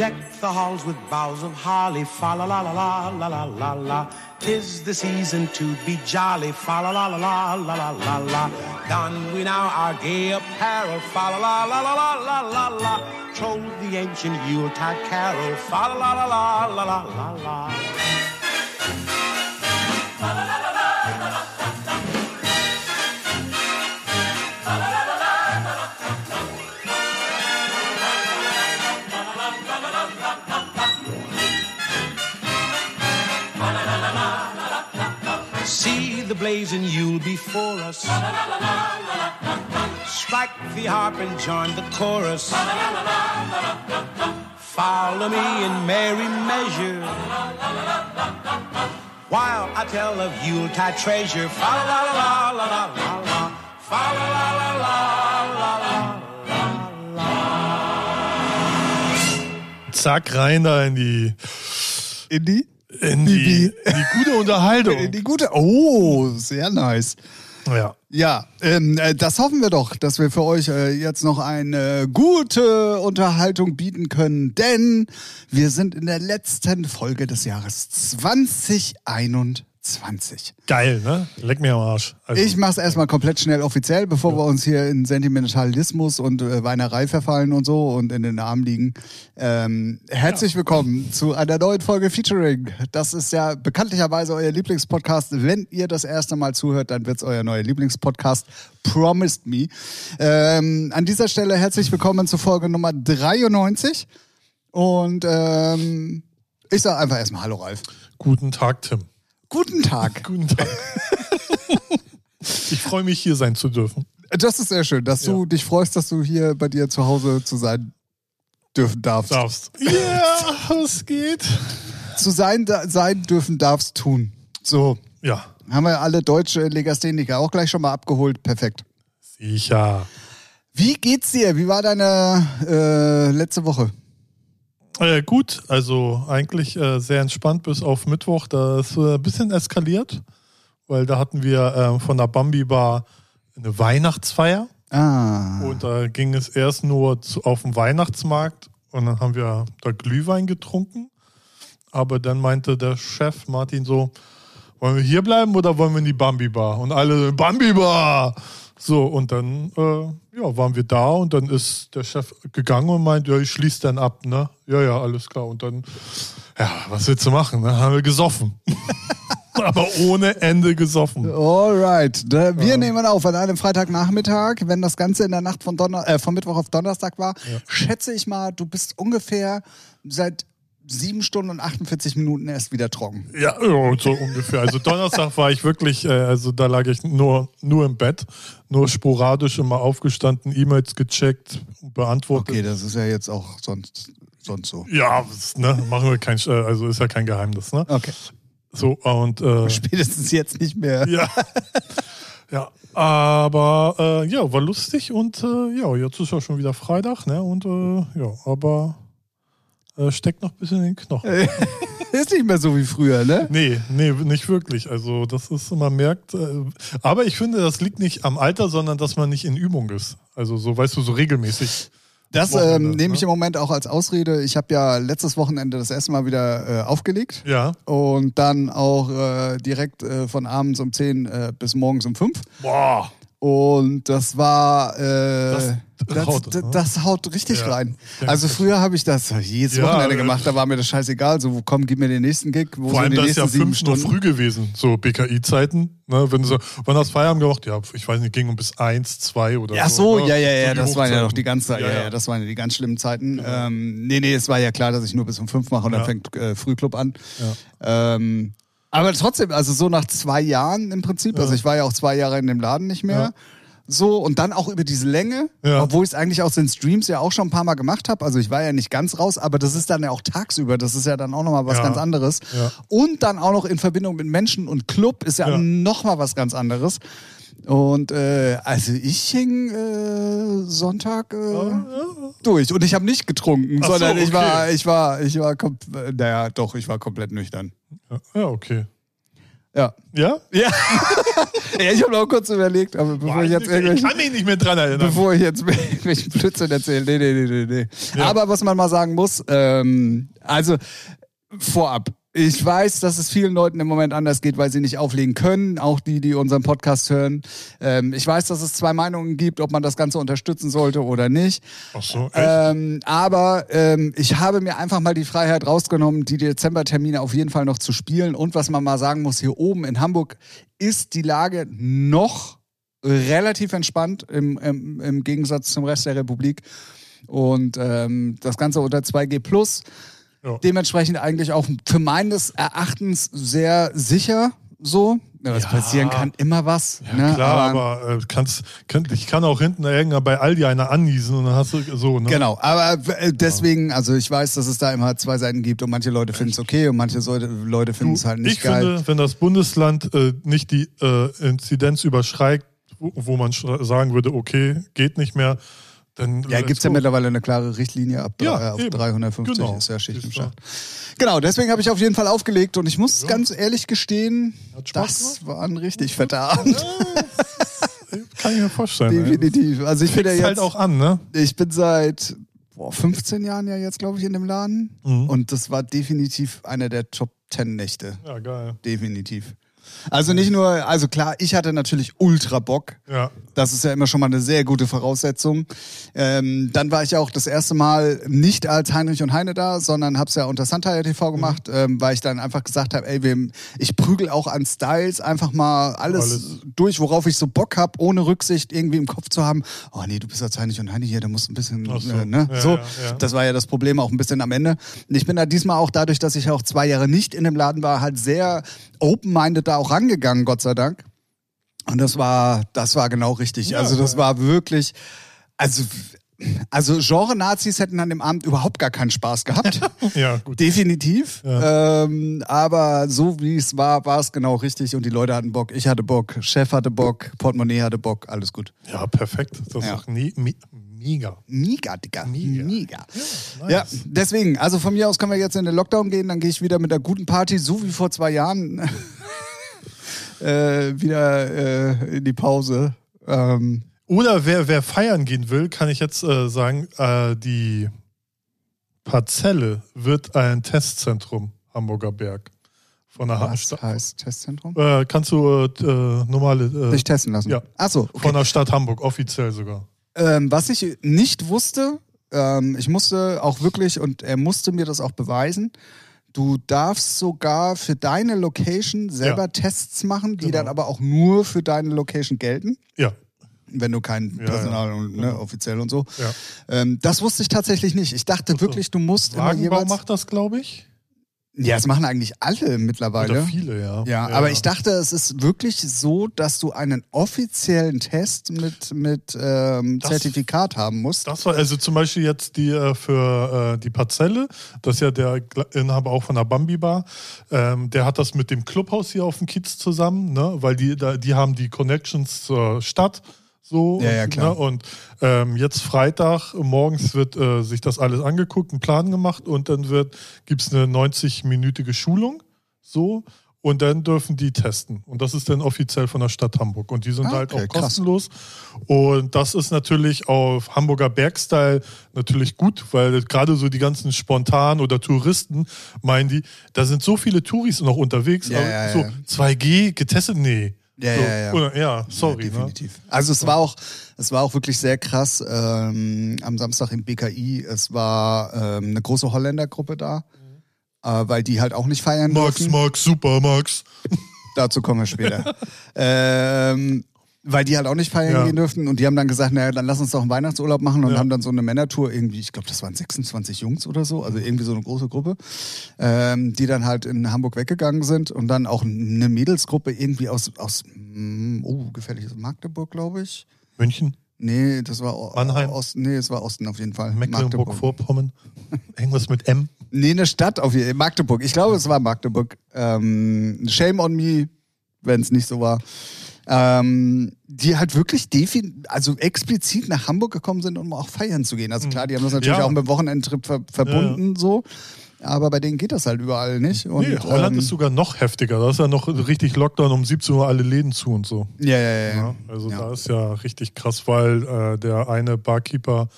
Deck the halls with boughs of holly, fa la la la la la la la la. Tis the season to be jolly, fa la la la la la la la la. Don we now our gay apparel, fa la la la la la la la la. Troll the ancient Yuletide carol, fa la la la la la la la la. See you'll be for us. Strike the harp and join the chorus. Follow me in merry measure. While I tell of Yuletide treasure. Fa la la la la la la la. Fa la la la la la la. Zack, rein da in die, In die? In die, in die gute Unterhaltung. In die gute. Oh, sehr nice. Ja. Ja, ähm, äh, das hoffen wir doch, dass wir für euch äh, jetzt noch eine gute Unterhaltung bieten können, denn wir sind in der letzten Folge des Jahres 2021. Geil, ne? Leck mir am Arsch. Also, Ich mach's erstmal komplett schnell offiziell, bevor wir uns hier in Sentimentalismus und äh, Weinerei verfallen und so und in den Armen liegen. Ähm, herzlich willkommen zu einer neuen Folge Featuring. Das ist ja bekanntlicherweise euer Lieblingspodcast. Wenn ihr das erste Mal zuhört, dann wird's euer neuer Lieblingspodcast. Promised Me. Ähm, an dieser Stelle herzlich willkommen zu Folge Nummer 93. Und ähm, ich sage einfach erstmal Hallo Ralf. guten Tag, Tim. Guten Tag. Guten Tag. ich freue mich, hier sein zu dürfen. Das ist sehr schön, dass du Ja. dich freust, dass du hier bei dir zu Hause zu sein dürfen darfst. Darfst. Ja, es geht. Zu sein, da, sein dürfen darfst tun. So, Ja, haben wir alle deutsche Legastheniker auch gleich schon mal abgeholt. Perfekt. sicher. Wie geht's dir? Wie war deine äh, letzte Woche? Äh, gut, also eigentlich äh, sehr entspannt bis auf Mittwoch. Da ist äh, ein bisschen eskaliert, weil da hatten wir äh, von der Bambi Bar eine Weihnachtsfeier. Ah. Und da ging es erst nur zu, auf den Weihnachtsmarkt und dann haben wir da Glühwein getrunken. Aber dann meinte der Chef Martin so, wollen wir hier bleiben oder wollen wir in die Bambi Bar? Und alle, Bambi Bar! So, und dann äh, ja, waren wir da und dann ist der Chef gegangen und meint, ja, ich schließe dann ab, ne? Ja, ja, alles klar. Und dann, ja, was willst du machen? Dann haben wir gesoffen. Aber ohne Ende gesoffen. Alright. Wir nehmen auf an einem Freitagnachmittag, wenn das Ganze in der Nacht von, Donner äh, von Mittwoch auf Donnerstag war. Schätze ich mal, du bist ungefähr seit sieben Stunden und 48 Minuten erst wieder trocken. Ja, so ungefähr. Also Donnerstag war ich wirklich, äh, also da lag ich nur, nur im Bett, nur sporadisch immer aufgestanden, E-Mails gecheckt, beantwortet. Okay, das ist ja jetzt auch sonst, sonst so. Ja, ne, machen wir kein, äh, also ist ja kein Geheimnis, ne? Okay. So, und äh, Spätestens jetzt nicht mehr. ja. ja, aber äh, ja, war lustig und äh, ja, jetzt ist ja schon wieder Freitag, ne? Und äh, ja, aber äh, steckt noch ein bisschen in den Knochen. Ist nicht mehr so wie früher, ne? Nee, nee, nicht wirklich. Also das ist, man merkt, äh, aber ich finde, das liegt nicht am Alter, sondern dass man nicht in Übung ist. Also so, weißt du, so regelmäßig. Das ähm, nehme ich ne? im Moment auch als Ausrede. Ich habe ja letztes Wochenende das erste Mal wieder äh, aufgelegt. Ja. Und dann auch äh, direkt äh, von abends um 10 äh, bis morgens um 5. Boah. Und das war, äh, Das das, haut, das, ne? das haut richtig Ja. rein. Also früher habe ich das jedes Ja, Wochenende äh, gemacht, da war mir das scheißegal. So, komm, gib mir den nächsten Gig. Wo Vor allem, das ist ja fünf Uhr Stunden? früh gewesen, so BKI-Zeiten. Ne? Wenn du so, wann hast du Feierabend gemacht? Ja, ich weiß nicht, ging um bis eins, zwei oder Ja, so, ne? ja, ja, ja, die das waren ja noch die ganz, ja, ja, das waren ja die ganz schlimmen Zeiten. Ähm, nee, nee, es war ja klar, dass ich nur bis um fünf mache und dann Ja. fängt äh, Frühclub an. Ähm, aber trotzdem, also so nach zwei Jahren im Prinzip, also ich war ja auch zwei Jahre in dem Laden nicht mehr. Ja. So, und dann auch über diese Länge, Ja. obwohl ich es eigentlich aus den Streams ja auch schon ein paar Mal gemacht habe. Also ich war ja nicht ganz raus, aber das ist dann ja auch tagsüber. Das ist ja dann auch nochmal was Ja. ganz anderes. Ja. Und dann auch noch in Verbindung mit Menschen und Club ist ja, Ja. nochmal was ganz anderes. Und äh, also ich hing äh, Sonntag äh, durch und ich habe nicht getrunken, so, sondern ich war, okay. ich war, ich war, kom- äh, naja, doch, ich war komplett nüchtern. Ja, ja, okay. Ja. Ja? Ja. ja ich habe noch kurz überlegt, aber bevor ich jetzt ich irgendwelche. kann mich nicht mehr dran erinnern. Bevor ich jetzt irgendwelchen Blödsinn erzähle. Nee, nee, nee, nee, nee. Aber was man mal sagen muss, ähm, also vorab, ich weiß, dass es vielen Leuten im Moment anders geht, weil sie nicht auflegen können, auch die, die unseren Podcast hören. Ähm, ich weiß, dass es zwei Meinungen gibt, ob man das Ganze unterstützen sollte oder nicht. Ach so, echt? Ähm, aber ähm, ich habe mir einfach mal die Freiheit rausgenommen, die Dezembertermine auf jeden Fall noch zu spielen. Und was man mal sagen muss, hier oben in Hamburg ist die Lage noch relativ entspannt im, im, im Gegensatz zum Rest der Republik. Und ähm, das Ganze unter 2G Plus. Ja. Dementsprechend eigentlich auch für meines Erachtens sehr sicher so. Ja, was Ja. passieren kann, immer was. Ja, ne? klar, aber, äh, kannst, kann, ich kann auch hinten irgendwann bei Aldi einer anniesen und dann hast du so, ne? Genau, aber äh, deswegen, also ich weiß, dass es da immer zwei Seiten gibt und manche Leute finden es okay und manche Leute, finden es halt nicht ich geil. finde, wenn das Bundesland äh, nicht die äh, Inzidenz überschreitet, wo, man sagen würde, okay, geht nicht mehr, dann. ja, gibt es ja mittlerweile eine klare Richtlinie ab Ja, äh, auf eben. 350 Genau. ist ja Schicht im Schacht. Genau, deswegen habe ich auf jeden Fall aufgelegt und ich muss ganz ehrlich gestehen, das war ein richtig fetter Abend. Kann ich mir vorstellen. Definitiv. Also ich bin ja Ist jetzt, halt auch an, ne? ich bin seit boah, 15 Jahren ja jetzt, glaube ich, in dem Laden Mhm. und das war definitiv einer der Top 10 Nächte. Ja, geil. Definitiv. Also nicht nur, also klar, ich hatte natürlich ultra Bock. Ja. Das ist ja immer schon mal eine sehr gute Voraussetzung. Ähm, dann war ich auch das erste Mal nicht als Heinrich und Heine da, sondern hab's ja unter Santaya TV gemacht, ähm, weil ich dann einfach gesagt habe, ey, wir, ich prügel auch an Styles einfach mal alles, Alles. durch, worauf ich so Bock hab, ohne Rücksicht irgendwie im Kopf zu haben. Oh nee, du bist als Heinrich und Heine hier, da musst ein bisschen, so. äh, ne? Ja, so. ja, ja. Das war ja das Problem auch ein bisschen am Ende. Und ich bin da diesmal auch dadurch, dass ich auch zwei Jahre nicht in dem Laden war, halt sehr open-minded da auch rangegangen, Gott sei Dank. Und das war, das war genau richtig. Ja, also das ja. war wirklich, also, also Genre-Nazis hätten an dem Abend überhaupt gar keinen Spaß gehabt. Ja, gut. Definitiv. Ähm, aber so wie es war, war es genau richtig und die Leute hatten Bock. Ich hatte Bock, Chef hatte Bock, Portemonnaie hatte Bock, alles gut. Ja, perfekt. Das Ja. ist doch nie, me, mega. Mega, Digga. Mega. Mega. Nice. Ja, deswegen, also von mir aus können wir jetzt in den Lockdown gehen, dann gehe ich wieder mit einer guten Party, so wie vor zwei Jahren, äh, wieder äh, in die Pause. Ähm, Oder wer, wer feiern gehen will, kann ich jetzt äh, sagen, äh, die Parzelle wird ein Testzentrum Hamburger Berg. Von der was Stadt. heißt Testzentrum? Äh, kannst du äh, normale Sich testen lassen. ja. Achso, okay. von der Stadt Hamburg, offiziell sogar. Ähm, was ich nicht wusste, ähm, ich musste auch wirklich, und er musste mir das auch beweisen, du darfst sogar für deine Location selber Ja. Tests machen, die Genau. dann aber auch nur für deine Location gelten. Ja, Wenn du kein Ja, Personal und ne, offiziell und so. ja. Ähm, das wusste ich tatsächlich nicht. Ich dachte wirklich, du musst immer Wagenbau jeweils. macht das, glaube ich. Ja, das machen eigentlich alle mittlerweile. Oder viele, ja. Ja, aber ich dachte, es ist wirklich so, dass du einen offiziellen Test mit, mit ähm, Das- Zertifikat haben musst. Das war also zum Beispiel jetzt die äh, für äh, die Parzelle, das ist ja der Gla- Inhaber auch von der Bambi Bar. Ähm, der hat das mit dem Clubhaus hier auf dem Kiez zusammen, ne? weil die, da, die haben die Connections zur Stadt. So, Ja, ja, klar. Ne? Und ähm, jetzt Freitag morgens wird äh, sich das alles angeguckt, ein Plan gemacht und dann wird gibt's eine 90-minütige Schulung. So. Und dann dürfen die testen. Und das ist dann offiziell von der Stadt Hamburg. Und die sind Ah, halt okay, auch krass. kostenlos. Und das ist natürlich auf Hamburger Bergstyle natürlich gut, weil gerade so die ganzen Spontan oder Touristen meinen die, da sind so viele Touris noch unterwegs, Ja, aber ja, so ja. 2G getestet, nee. Ja, so, ja, ja. Oder, ja, sorry. Ja, ne? definitiv. Also es war auch, es war auch wirklich sehr krass. Ähm, am Samstag im BKI, es war ähm, eine große Holländergruppe da, äh, weil die halt auch nicht feiern Max, dürfen. Max, super, Max. Dazu kommen wir später. ähm, weil die halt auch nicht feiern Ja. gehen dürften und die haben dann gesagt, naja, dann lass uns doch einen Weihnachtsurlaub machen und Ja. haben dann so eine Männertour irgendwie, ich glaube, das waren 26 Jungs oder so, also irgendwie so eine große Gruppe, ähm, die dann halt in Hamburg weggegangen sind und dann auch eine Mädelsgruppe irgendwie aus, aus mm, oh, gefährliches Magdeburg, glaube ich. München, Nee, das war Mannheim? Osten, nee, es war Osten auf jeden Fall. Mecklenburg-Vorpommern. Irgendwas mit M. Nee, eine Stadt auf jeden Fall. Magdeburg. Ich glaube, es war Magdeburg. Ähm, shame on me, wenn es nicht so war. Ähm, die halt wirklich defin also explizit nach Hamburg gekommen sind, um auch feiern zu gehen. Also klar, die haben das natürlich Ja. auch mit dem Wochenendtrip ver verbunden so. aber bei denen geht das halt überall nicht. Und, nee, Holland ähm, ist sogar noch heftiger. Da ist ja noch richtig Lockdown um 17 Uhr alle Läden zu und so. Ja, ja, ja. Ja, ja. also Ja. da ist ja richtig krass, weil äh, der eine Barkeeper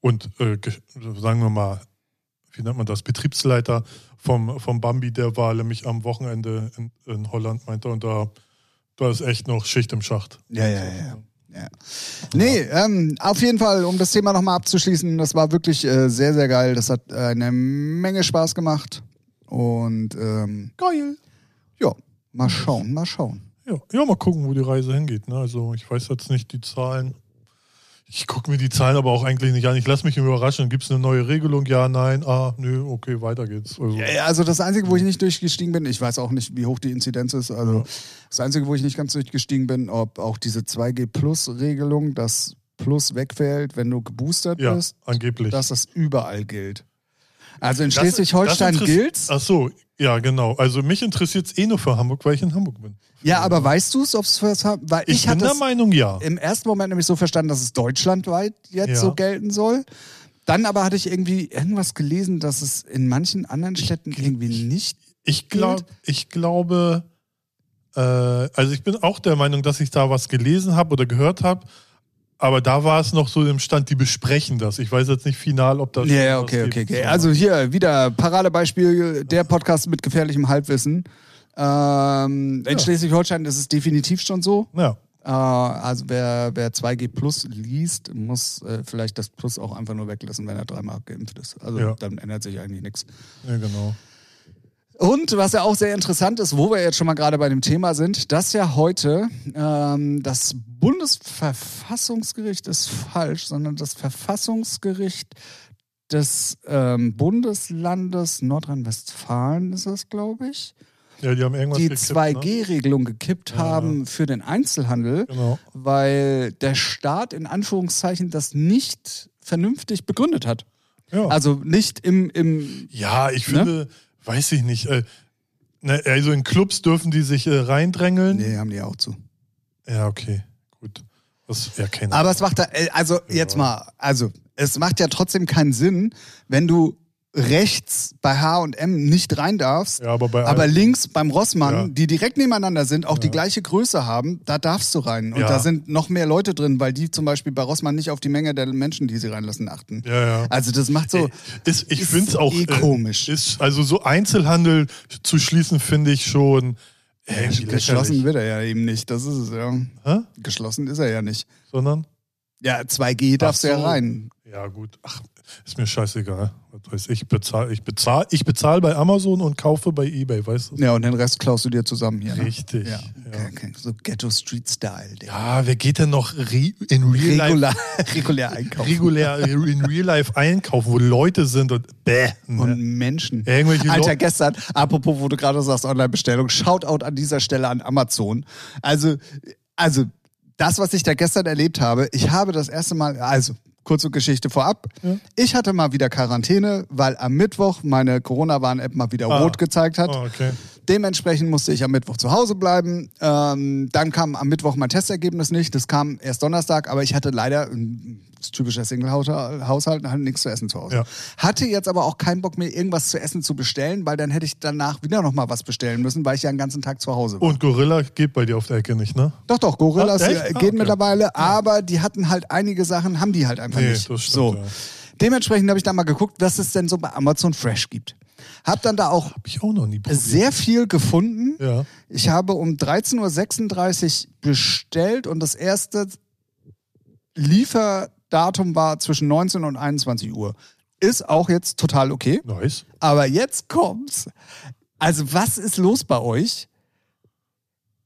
und äh, ge- sagen wir mal, wie nennt man das, Betriebsleiter vom, vom Bambi, der war nämlich am Wochenende in, in Holland, meinte und da, da ist echt noch Schicht im Schacht. Ja, ja, ja. ja. Nee, ähm, auf jeden Fall, um das Thema nochmal abzuschließen, das war wirklich äh, sehr, sehr geil. Das hat äh, eine Menge Spaß gemacht. Und ähm, Geil. ja, mal schauen, mal schauen. Ja, ja, mal gucken, wo die Reise hingeht. Ne? Also ich weiß jetzt nicht die Zahlen. Ich gucke mir die Zahlen aber auch eigentlich nicht an. Ich lasse mich überraschen. Gibt es eine neue Regelung? Ja, nein, ah, nö, okay, weiter geht's. Also, Ja, also das Einzige, wo ich nicht durchgestiegen bin, ich weiß auch nicht, wie hoch die Inzidenz ist. Also das Einzige, wo ich nicht ganz durchgestiegen bin, ob auch diese 2G-Plus-Regelung, das Plus wegfällt, wenn du geboostert ja bist, angeblich. dass das überall gilt. Also in Schleswig-Holstein gilt's. Ach so, ja, genau. Also mich interessiert es eh nur für Hamburg, weil ich in Hamburg bin. Ja, aber weißt du es, ob es was hat? Weil Ich, ich, bin hatte der Meinung, ja. im ersten Moment nämlich so verstanden, dass es deutschlandweit jetzt Ja. so gelten soll. Dann aber hatte ich irgendwie irgendwas gelesen, dass es in manchen anderen Städten irgendwie nicht. Ich, glaub, ich glaube, äh, also ich bin auch der Meinung, dass ich da was gelesen habe oder gehört habe. Aber da war es noch so im Stand, die besprechen das. Ich weiß jetzt nicht final, ob das. Ja, okay, okay, okay. Also hier wieder Paradebeispiel, der Podcast mit gefährlichem Halbwissen. Ähm, in Ja. Schleswig-Holstein ist es definitiv schon so. Ja, Äh, also wer, wer 2G Plus liest, muss äh, vielleicht das Plus auch einfach nur weglassen, wenn er dreimal geimpft ist. Also Ja. dann ändert sich eigentlich nichts. ja, genau. Und was ja auch sehr interessant ist, wo wir jetzt schon mal gerade bei dem Thema sind, dass ja heute ähm, das Bundesverfassungsgericht ist falsch, sondern das Verfassungsgericht des ähm, Bundeslandes Nordrhein-Westfalen ist das, glaube ich, Ja, die die gekippt, 2G-Regelung gekippt Ja. haben für den Einzelhandel, Ne? Genau. weil der Staat in Anführungszeichen das nicht vernünftig begründet hat. Ja. Also nicht im, im Ja, ich Ne? finde, weiß ich nicht. Äh, ne, also in Clubs dürfen die sich äh, reindrängeln. Nee, haben die auch zu. Ja, okay, gut. Das ja keine Aber es macht da, äh, also jetzt mal, also es macht ja trotzdem keinen Sinn, wenn du rechts bei H&M nicht rein darfst, Ja, aber bei aber links beim Rossmann, Ja. die direkt nebeneinander sind, auch die gleiche Größe haben, da darfst du rein. Und Ja. da sind noch mehr Leute drin, weil die zum Beispiel bei Rossmann nicht auf die Menge der Menschen, die sie reinlassen, achten. Ja, ja. Also das macht so, Ist, ich finde es auch eh komisch. Ist, also so Einzelhandel zu schließen, finde ich schon irgendwie geschlossen lächerlich. wird er ja eben nicht, das ist es ja. Hä? Geschlossen ist er ja nicht. Sondern? Ja, 2G darfst du ja rein. Ja, gut. Ach, ist mir scheißegal. Was weiß ich, bezahl, ich bezahle ich bezahl bei Amazon und kaufe bei Ebay, weißt du? Ja, und den Rest klaust du dir zusammen hier. Ne? Richtig. Ja, Ja. so Ghetto Street Style. Der Ja, wer geht denn noch re in Real Life regulär, regulär einkaufen. regulär in Real Life einkaufen, wo Leute sind und bäh. Ne? Und Menschen. Irgendwelche Alter, Leute- gestern, apropos, wo du gerade sagst, Online-Bestellung, Shoutout an dieser Stelle an Amazon. Also, also, das, was ich da gestern erlebt habe, ich habe das erste Mal, also, kurze Geschichte vorab. Ich hatte mal wieder Quarantäne, weil am Mittwoch meine Corona-Warn-App mal wieder Ah. rot gezeigt hat. Oh, okay. Dementsprechend musste ich am Mittwoch zu Hause bleiben. Ähm, dann kam am Mittwoch mein Testergebnis nicht. Das kam erst Donnerstag, aber ich hatte leider, typischer Single-Haushalt, halt nichts zu essen zu Hause. Ja. Hatte jetzt aber auch keinen Bock mehr, irgendwas zu essen zu bestellen, weil dann hätte ich danach wieder nochmal was bestellen müssen, weil ich ja den ganzen Tag zu Hause war. Und Gorilla geht bei dir auf der Ecke nicht, ne? Doch, doch, Gorillas Ah, echt? Ah, gehen okay. mittlerweile, aber die hatten halt einige Sachen, haben die halt einfach Nee, nicht. das stimmt, so. ja. Dementsprechend habe ich da mal geguckt, was es denn so bei Amazon Fresh gibt. Hab dann da auch auch noch sehr viel gefunden. Ja. Ich habe um 13.36 Uhr bestellt und das erste Lieferdatum war zwischen 19 und 21 Uhr. Ist auch jetzt total okay. Nice. Aber jetzt kommt's. Also, was ist los bei euch?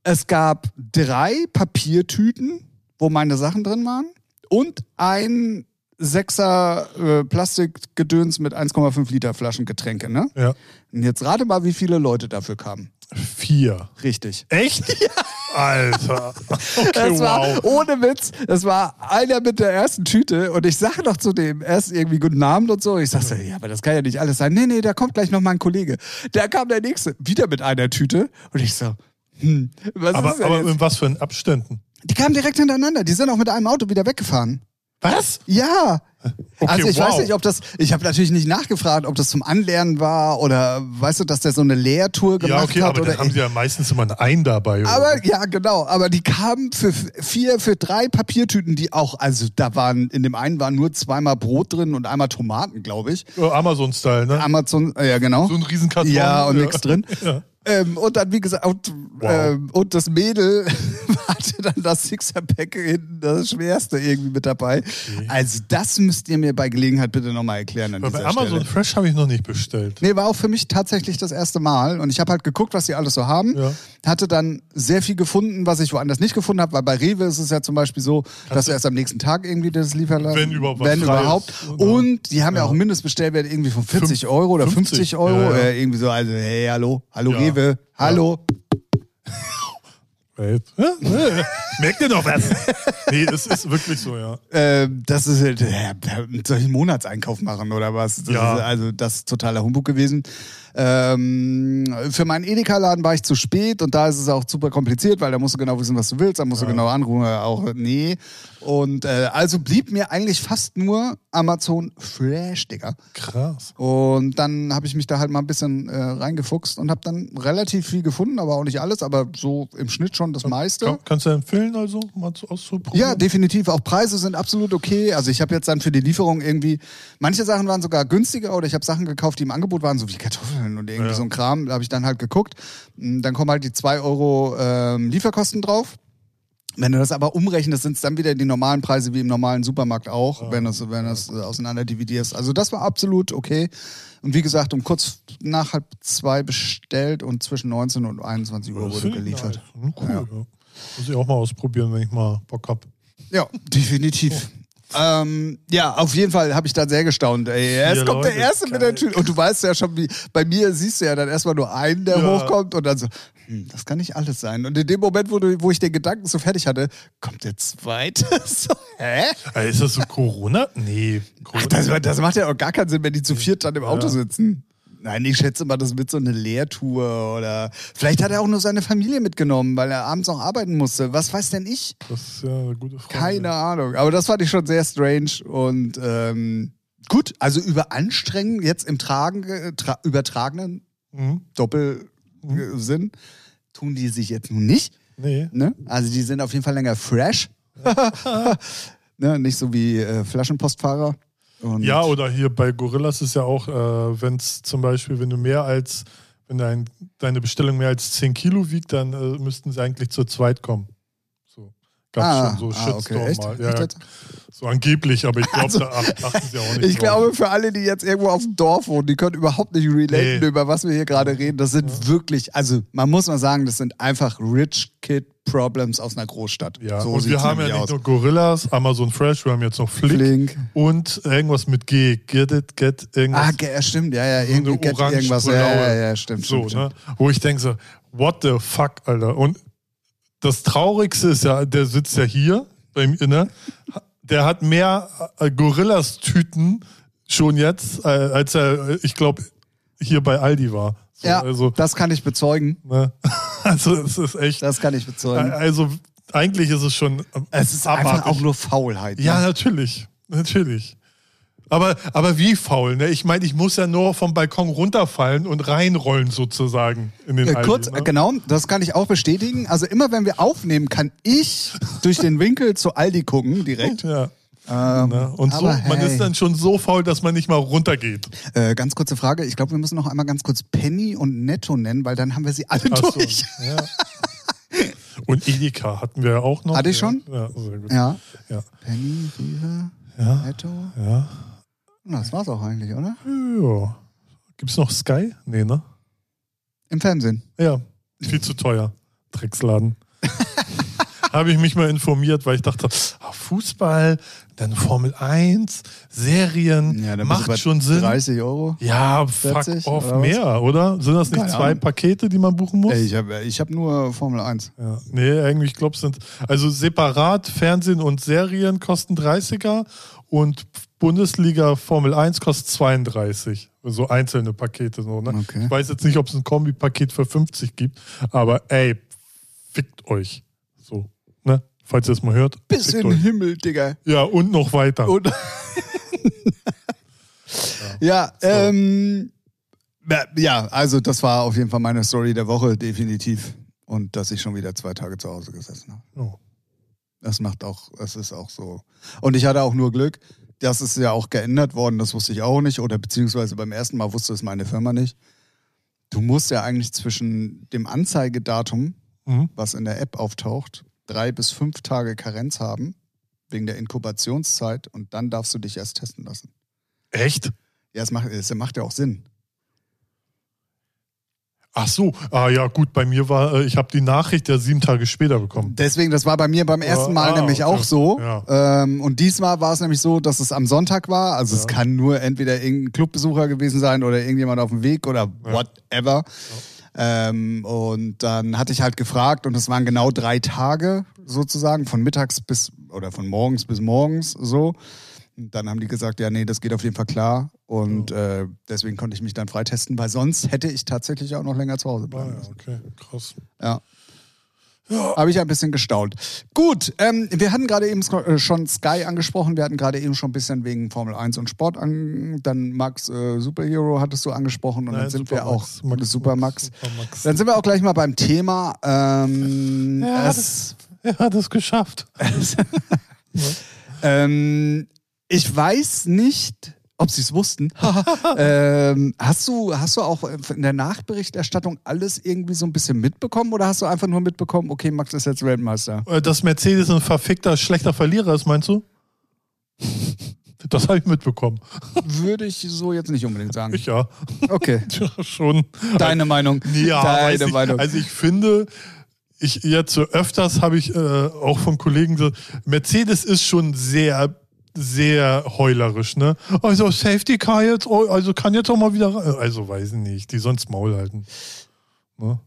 Es gab drei Papiertüten, wo meine Sachen drin waren, und ein Sechser äh, Plastikgedöns mit 1,5 Liter Flaschen Getränke, ne? Ja. Und jetzt rate mal, wie viele Leute dafür kamen. Vier. Richtig. Echt? Alter. Okay, Das war wow. ohne Witz, das war einer mit der ersten Tüte und ich sage noch zu dem erst irgendwie guten Abend und so. Ich sag so, ja, aber das kann ja nicht alles sein. Nee, nee, da kommt gleich noch mal ein Kollege. Da kam der nächste, wieder mit einer Tüte und ich so, hm, was Aber, ist denn aber jetzt? in was für Abständen? Die kamen direkt hintereinander, die sind auch mit einem Auto wieder weggefahren. Was? Ja. Okay, also ich wow. weiß nicht, ob das, ich habe natürlich nicht nachgefragt, ob das zum Anlernen war oder weißt du, dass der so eine Lehrtour gemacht Ja, okay, hat. aber oder dann haben sie ja meistens immer ein Ein dabei. oder aber ja, genau. Aber die kamen für vier, für drei Papiertüten, die auch, also da waren, in dem einen waren nur zweimal Brot drin und einmal Tomaten, glaube ich. Amazon-Style, ne? Amazon, ja genau. so ein Riesenkarton. Ja, und nichts drin. Ja. Ähm, und dann, wie gesagt, und, Wow. ähm, und das Mädel hatte dann das Sixer-Pack hinten, das Schwerste irgendwie mit dabei. Also das müsst ihr mir bei Gelegenheit bitte nochmal erklären an Aber bei Amazon Stelle. Fresh habe ich noch nicht bestellt. Nee, war auch für mich tatsächlich das erste Mal. Und ich habe halt geguckt, was die alles so haben. Ja. Hatte dann sehr viel gefunden, was ich woanders nicht gefunden habe, weil bei Rewe ist es ja zum Beispiel so, dass du erst am nächsten Tag irgendwie das Lieferladen. Wenn überhaupt was Wenn überhaupt. Und die haben ja, auch einen Mindestbestellwert irgendwie von 40 Fünf- Euro oder 50, 50 Euro. ja, ja. Irgendwie so, also, hey, hallo, hallo Ja. Rewe, hallo. Wait. Merkt ihr doch was? nee, es ist wirklich so, ja. Ähm, das ist halt, äh, soll ich einen Monatseinkauf machen oder was? Das Ja. ist, also das ist totaler Humbug gewesen. Ähm, für meinen Edeka-Laden war ich zu spät und da ist es auch super kompliziert, weil da musst du genau wissen, was du willst, da musst du genau anrufen, äh, auch nee. Und äh, also blieb mir eigentlich fast nur Amazon Fresh, Digga. Krass. Und dann habe ich mich da halt mal ein bisschen äh, reingefuchst und habe dann relativ viel gefunden, aber auch nicht alles, aber so im Schnitt schon das meiste. Kann, kannst du empfehlen, also mal zu- auszuprobieren? Ja, definitiv. Auch Preise sind absolut okay. Also ich habe jetzt dann für die Lieferung irgendwie, manche Sachen waren sogar günstiger oder ich habe Sachen gekauft, die im Angebot waren, so wie Kartoffeln und irgendwie Ja. so ein Kram. Da habe ich dann halt geguckt. Mm, Dann kommen halt die 2 Euro ähm, Lieferkosten drauf. Wenn du das aber umrechnest, sind es dann wieder die normalen Preise wie im normalen Supermarkt auch, wenn du es wenn du's, äh, auseinander dividierst. Also das war absolut okay. Und wie gesagt, um kurz nach halb zwei bestellt und zwischen 19 und 21 Uhr Das wurde geliefert. Nice. Hm, Cool, ja. Muss ich auch mal ausprobieren, wenn ich mal Bock hab. Ja, definitiv. Ähm, ja, auf jeden Fall habe ich da sehr gestaunt. Ey. Erst Vier kommt der Leute, Erste mit der. Tüte. Und du weißt ja schon, wie bei mir siehst du ja dann erstmal nur einen, der Ja. hochkommt und dann so, hm, das kann nicht alles sein. Und in dem Moment, wo, du, wo ich den Gedanken so fertig hatte, kommt der Zweite. so, hä? Äh, Ist das so Corona? Nee. Corona. Ach, das, das macht ja auch gar keinen Sinn, wenn die zu viert dann im Auto sitzen. Nein, ich schätze mal, das wird so eine Lehrtour oder vielleicht hat er auch nur seine Familie mitgenommen, weil er abends auch arbeiten musste. Was weiß denn ich? das ist ja eine gute Frage. Keine Ahnung. Aber das fand ich schon sehr strange und ähm, gut, also über Anstrengen jetzt im Tragen, tra übertragenen Mhm. Doppelsinn tun die sich jetzt nun nicht. Nee. Ne? Also die sind auf jeden Fall länger fresh. ne? Nicht so wie äh, Flaschenpostfahrer. Und Ja, oder hier bei Gorillas ist ja auch, äh, wenn es zum Beispiel, wenn du mehr als, wenn dein, deine Bestellung mehr als 10 Kilo wiegt, dann äh, müssten sie eigentlich zu zweit kommen. So. Gab Ah, schon so ah, Shitstorm okay, echt? mal. Ja, jetzt? so angeblich, aber ich glaube, Also, da ach- achten sie auch nicht Ich drauf. glaube, für alle, die jetzt irgendwo auf dem Dorf wohnen, die können überhaupt nicht relaten, Nee. über was wir hier gerade reden. Das sind wirklich, also man muss mal sagen, das sind einfach Rich Kid Problems aus einer Großstadt. Ja, so und wir haben ja nicht aus. nur Gorillas, Amazon Fresh, wir haben jetzt noch Flink, Flink. und irgendwas mit G. Get it, get irgendwas. Ah, ge- ja, stimmt, ja, ja, so irgendwie eine get irgendwas. Ja, ja, ja, stimmt, So, stimmt, stimmt. ne? Wo ich denke so, what the fuck, Alter. Und das Traurigste ist ja, der sitzt ja hier bei mir, ne? Der hat mehr äh, Gorillas-Tüten schon jetzt, äh, als er, äh, ich glaube, hier bei Aldi war. So, Ja, Also, das kann ich bezeugen. ne? also es ist echt. Das kann ich bezeugen. Also eigentlich ist es schon. äh, es ist einfach abartig. auch nur Faulheit. ne? Ja, natürlich. Natürlich. Aber, aber wie faul, ne? Ich meine, ich muss ja nur vom Balkon runterfallen und reinrollen sozusagen in den Äh, Aldi, kurz, ne? äh, genau, das kann ich auch bestätigen. Also immer wenn wir aufnehmen, kann ich durch den Winkel zu Aldi gucken, direkt. Ja. Ähm, Ne? Und so, aber man hey. ist dann schon so faul, dass man nicht mal runtergeht. Äh, ganz kurze Frage. Ich glaube, wir müssen noch einmal ganz kurz Penny und Netto nennen, weil dann haben wir sie alle Ach so, durch. ja. Und Edeka hatten wir ja auch noch. Hatte ich schon? Ja, sehr gut. Ja. Ja. Penny, Rewe. Netto. ja. Na, Das war's auch eigentlich, oder? ja. Gibt's noch Sky? Nee, ne? Im Fernsehen. Ja, viel zu teuer. Drecksladen. Habe ich mich mal informiert, weil ich dachte, ah, Fußball, dann Formel 1, Serien, bist du macht schon Sinn. 30 Euro. Ja, fuck 40 off, oder mehr, oder? Sind das nicht Keine zwei Ahnung. Pakete, die man buchen muss? Ich habe ich hab nur Formel 1. Ja. Nee, eigentlich, ich glaube, sind, also separat Fernsehen und Serien kosten 30er und Bundesliga Formel 1 kostet 32. So einzelne Pakete. So, ne? Okay. Ich weiß jetzt nicht, ob es ein Kombi-Paket für 50 gibt, aber ey, fickt euch. So, ne? Falls ihr es mal hört. Bis in den. Himmel, Digga. Ja, und noch weiter. Und Ja, ähm, ja, ja, also das war auf jeden Fall meine Story der Woche, definitiv. Und dass ich schon wieder zwei Tage zu Hause gesessen habe. Oh. Das macht auch, es ist auch so. Und ich hatte auch nur Glück, das ist ja auch geändert worden, das wusste ich auch nicht. Oder beziehungsweise beim ersten Mal wusste es meine Firma nicht. Du musst ja eigentlich zwischen dem Anzeigedatum, Mhm. was in der App auftaucht, drei bis fünf Tage Karenz haben, wegen der Inkubationszeit, und dann darfst du dich erst testen lassen. Echt? Ja, es macht, es macht ja auch Sinn. Ach so, ah ja, gut, bei mir war, äh, ich habe die Nachricht ja sieben Tage später bekommen. Deswegen, das war bei mir beim ersten Mal ah, nämlich okay. auch so. Ja. Ähm, und diesmal war es nämlich so, dass es am Sonntag war. Also es Ja. kann nur entweder irgendein Clubbesucher gewesen sein oder irgendjemand auf dem Weg oder Ja. whatever. Ähm, und dann hatte ich halt gefragt und es waren genau drei Tage sozusagen, von mittags bis oder von morgens bis morgens so. Dann haben die gesagt, ja, nee, das geht auf jeden Fall klar. Und äh, deswegen konnte ich mich dann freitesten, weil sonst hätte ich tatsächlich auch noch länger zu Hause Ah, bleiben ja, müssen. okay, krass. Ja. Habe ich ein bisschen gestaunt. Gut, ähm, wir hatten gerade eben äh, schon Sky angesprochen, wir hatten gerade eben schon ein bisschen wegen Formel 1 und Sport an, dann Max äh, Superhero hattest du angesprochen und Nein, dann sind wir auch Supermax. Max, Supermax. Supermax. Dann sind wir auch gleich mal beim Thema. Ähm, Ja, es, Er hat es geschafft. ähm, ich weiß nicht, ob sie es wussten. ähm, hast, du, hast du auch in der Nachberichterstattung alles irgendwie so ein bisschen mitbekommen oder hast du einfach nur mitbekommen, okay, Max ist jetzt Weltmeister? Äh, Dass Mercedes ein verfickter, schlechter Verlierer ist, meinst du? Das habe ich mitbekommen. Würde ich so jetzt nicht unbedingt sagen. Ich ja. Okay. Ja, schon. Deine Meinung. Ja, Deine ich. Meinung. Also ich finde, ich jetzt so öfters habe ich äh, auch von Kollegen so, Mercedes ist schon sehr, sehr heulerisch, ne? Also Safety Car jetzt, oh, also kann jetzt auch mal wieder rein. Also weiß ich nicht, die sonst Maul halten. Ne?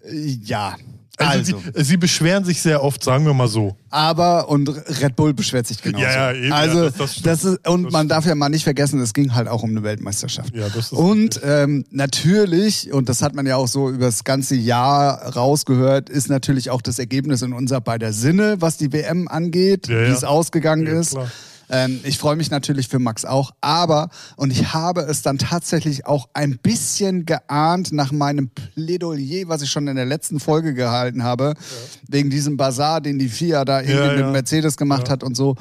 ja. Also, Also, Sie, sie beschweren sich sehr oft, sagen wir mal so. aber und Red Bull beschwert sich genauso. Ja, ja, eben, ja, Also, das- das stimmt. das ist, und Das man darf ja mal nicht vergessen, es ging halt auch um eine Weltmeisterschaft. Ja, das ist Und ähm, natürlich, und das hat man ja auch so über das ganze Jahr rausgehört, ist natürlich auch das Ergebnis in unser beider Sinne, was die WM angeht, Ja, ja. wie es ausgegangen Ja, ist. klar. Ähm, ich freue mich natürlich für Max auch, aber, und ich habe es dann tatsächlich auch ein bisschen geahnt nach meinem Plädoyer, was ich schon in der letzten Folge gehalten habe, wegen diesem Bazar, den die FIA da irgendwie Ja, mit ja. Mercedes gemacht hat und so.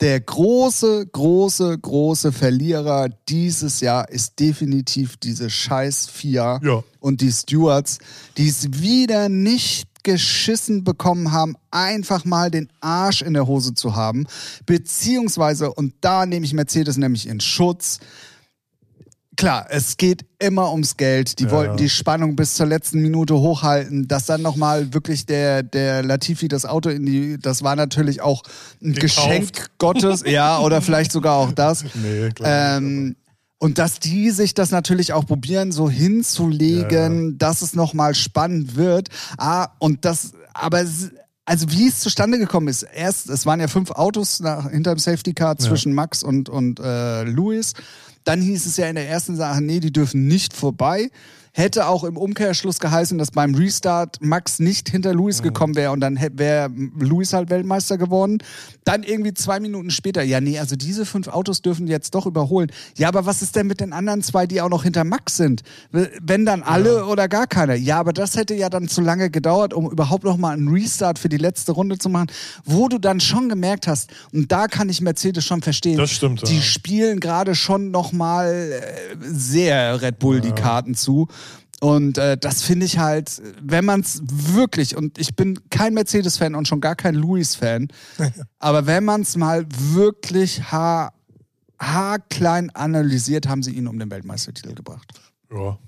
Der große, große, große Verlierer dieses Jahr ist definitiv diese scheiß FIA Ja. und die Stewards, die es wieder nicht geschissen bekommen haben, einfach mal den Arsch in der Hose zu haben. Beziehungsweise, und da nehme ich Mercedes nämlich in Schutz, Klar, es geht immer ums Geld. Die Ja, wollten die Spannung bis zur letzten Minute hochhalten, dass dann nochmal wirklich der, der Latifi das Auto in die, das war natürlich auch ein Gekauft. Geschenk Gottes, ja, oder vielleicht sogar auch das. Nee, klar. Ähm, und dass die sich das natürlich auch probieren, so hinzulegen, dass es nochmal spannend wird. Ah, und das, aber also wie es zustande gekommen ist, erst, es waren ja fünf Autos nach, hinter dem Safety Car zwischen Max und, und äh, Louis. Dann hieß es ja in der ersten Sache, nee, die dürfen nicht vorbei. Hätte auch im Umkehrschluss geheißen, dass beim Restart Max nicht hinter Lewis gekommen wäre und dann wäre Lewis halt Weltmeister geworden. Dann irgendwie zwei Minuten später, ja, nee, also diese fünf Autos dürfen jetzt doch überholen. Ja, aber was ist denn mit den anderen zwei, die auch noch hinter Max sind? Wenn dann alle oder gar keiner? Ja, aber das hätte ja dann zu lange gedauert, um überhaupt noch mal einen Restart für die letzte Runde zu machen, wo du dann schon gemerkt hast, und da kann ich Mercedes schon verstehen, Das stimmt, die ja. spielen gerade schon noch mal äh, sehr Red Bull die Karten zu. Und äh, das finde ich halt, wenn man es wirklich, und ich bin kein Mercedes-Fan und schon gar kein Lewis-Fan, aber wenn man es mal wirklich haar, haarklein analysiert, haben sie ihn um den Weltmeistertitel gebracht. ja.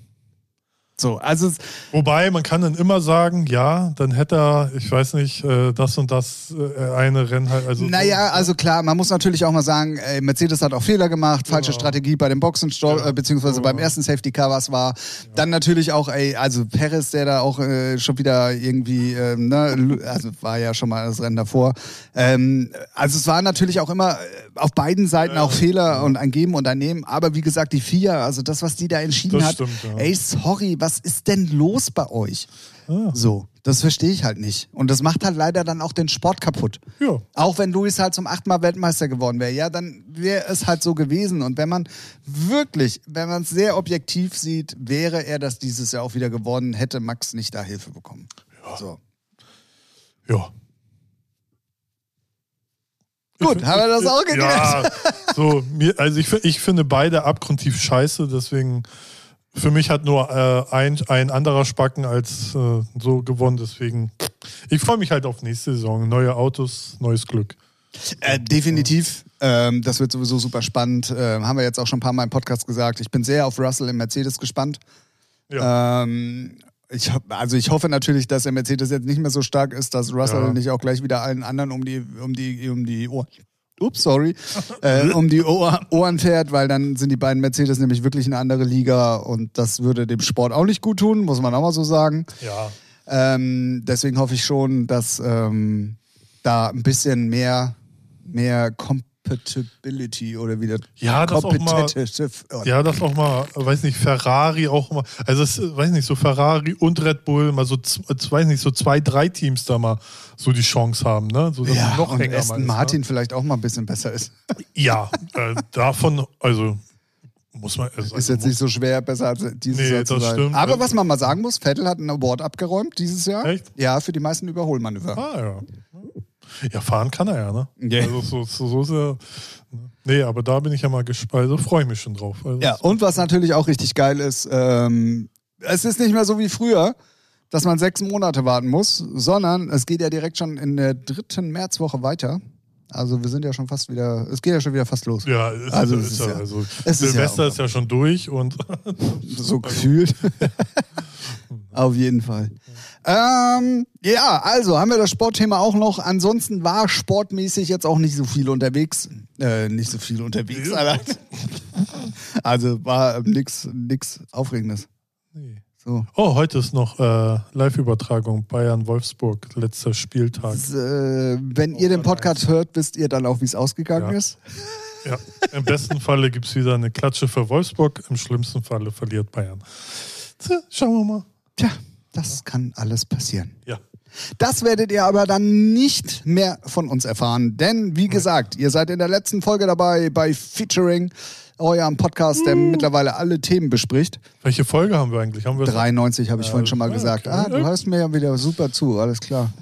So, also es- Wobei, man kann dann immer sagen, ja, dann hätte er, ich weiß nicht, äh, das und das äh, eine Rennen halt. Also Naja, also klar, man muss natürlich auch mal sagen, ey, Mercedes hat auch Fehler gemacht, falsche Genau. Strategie bei dem Boxenstopp, Ja. äh, beziehungsweise Ja. beim ersten Safety Car, was war. Dann natürlich auch, ey, also Perez, der da auch äh, schon wieder irgendwie, ähm, ne, also war ja schon mal das Rennen davor. Ähm, also es waren natürlich auch immer äh, auf beiden Seiten auch Fehler und ein Geben und ein Nehmen, aber wie gesagt, die vier, also das, was die da entschieden Das hat, stimmt, ja. ey, sorry, was ist denn los bei euch? Ah. So, das verstehe ich halt nicht. Und das macht halt leider dann auch den Sport kaputt. Ja. Auch wenn Luis halt zum achtmal Weltmeister geworden wäre, ja, dann wäre es halt so gewesen. Und wenn man wirklich, wenn man es sehr objektiv sieht, wäre er das dieses Jahr auch wieder geworden, hätte Max nicht da Hilfe bekommen. So. Ja. Gut, haben wir das auch geklärt? Ja, so, mir, also ich, ich finde beide abgrundtief scheiße, deswegen für mich hat nur äh, ein, ein anderer Spacken als äh, so gewonnen, deswegen ich freue mich halt auf nächste Saison. Neue Autos, neues Glück. Äh, definitiv. Ähm, das wird sowieso super spannend. Äh, haben wir jetzt auch schon ein paar Mal im Podcast gesagt. Ich bin sehr auf Russell im Mercedes gespannt. Ja. Ähm, ich, also ich hoffe natürlich, dass der Mercedes jetzt nicht mehr so stark ist, dass Russell Ja. nicht auch gleich wieder allen anderen um die um die um die Ohr, ups sorry äh, um die Ohr, Ohren fährt, weil dann sind die beiden Mercedes nämlich wirklich eine andere Liga und das würde dem Sport auch nicht gut tun, muss man auch mal so sagen. ja. Ähm, deswegen hoffe ich schon, dass ähm, da ein bisschen mehr, mehr Compatibility oder wieder Ja, das auch mal- Ja, das auch mal, weiß nicht, Ferrari auch mal, also es, weiß nicht, so Ferrari und Red Bull mal so, äh, weiß nicht, so zwei, drei Teams da mal so die Chance haben, ne? So, dass ja, noch und Aston ist, Martin vielleicht auch mal ein bisschen besser ist. Ne? Ja, äh, davon, also muss man. Also, Ist jetzt nicht so schwer, besser als dieses Nee, Jahr zu das sein. stimmt. Aber was man mal sagen muss, Vettel hat einen Award abgeräumt dieses Jahr. Echt? Ja, für die meisten Überholmanöver. Ah, ja. Ja, fahren kann er ja, ne? Ja. Also so, so, so ist er. Nee, aber da bin ich ja mal gespannt. Also freue ich mich schon drauf. Also, Ja, und was natürlich auch richtig geil ist, ähm, es ist nicht mehr so wie früher, dass man sechs Monate warten muss, sondern es geht ja direkt schon in der dritten Märzwoche weiter. Also wir sind ja schon fast wieder, es geht ja schon wieder fast los. Ja, ist, Also, ist, es ist ja, also es ist Silvester ja ist ja schon durch und So gefühlt. Auf jeden Fall. Ähm, ja, also haben wir das Sportthema auch noch. Ansonsten war sportmäßig jetzt auch nicht so viel unterwegs. Äh, nicht so viel unterwegs. Alter. Also war nix, nix Aufregendes. Nee. So. Oh, heute ist noch äh, Live-Übertragung Bayern-Wolfsburg, letzter Spieltag. Das, äh, wenn ihr den Podcast hört, wisst ihr dann auch, wie es ausgegangen Ja. ist. Ja. Im besten Falle gibt es wieder eine Klatsche für Wolfsburg, im schlimmsten Falle verliert Bayern. Tja, Schauen wir mal. Tja, das kann alles passieren. Ja. Das werdet ihr aber dann nicht mehr von uns erfahren, denn wie gesagt, ihr seid in der letzten Folge dabei bei Featuring, eurem Podcast, der mittlerweile alle Themen bespricht. Welche Folge haben wir eigentlich? Haben wir 93 habe ich vorhin schon mal ah, gesagt. okay. Ah, du hörst mir ja wieder super zu, alles klar.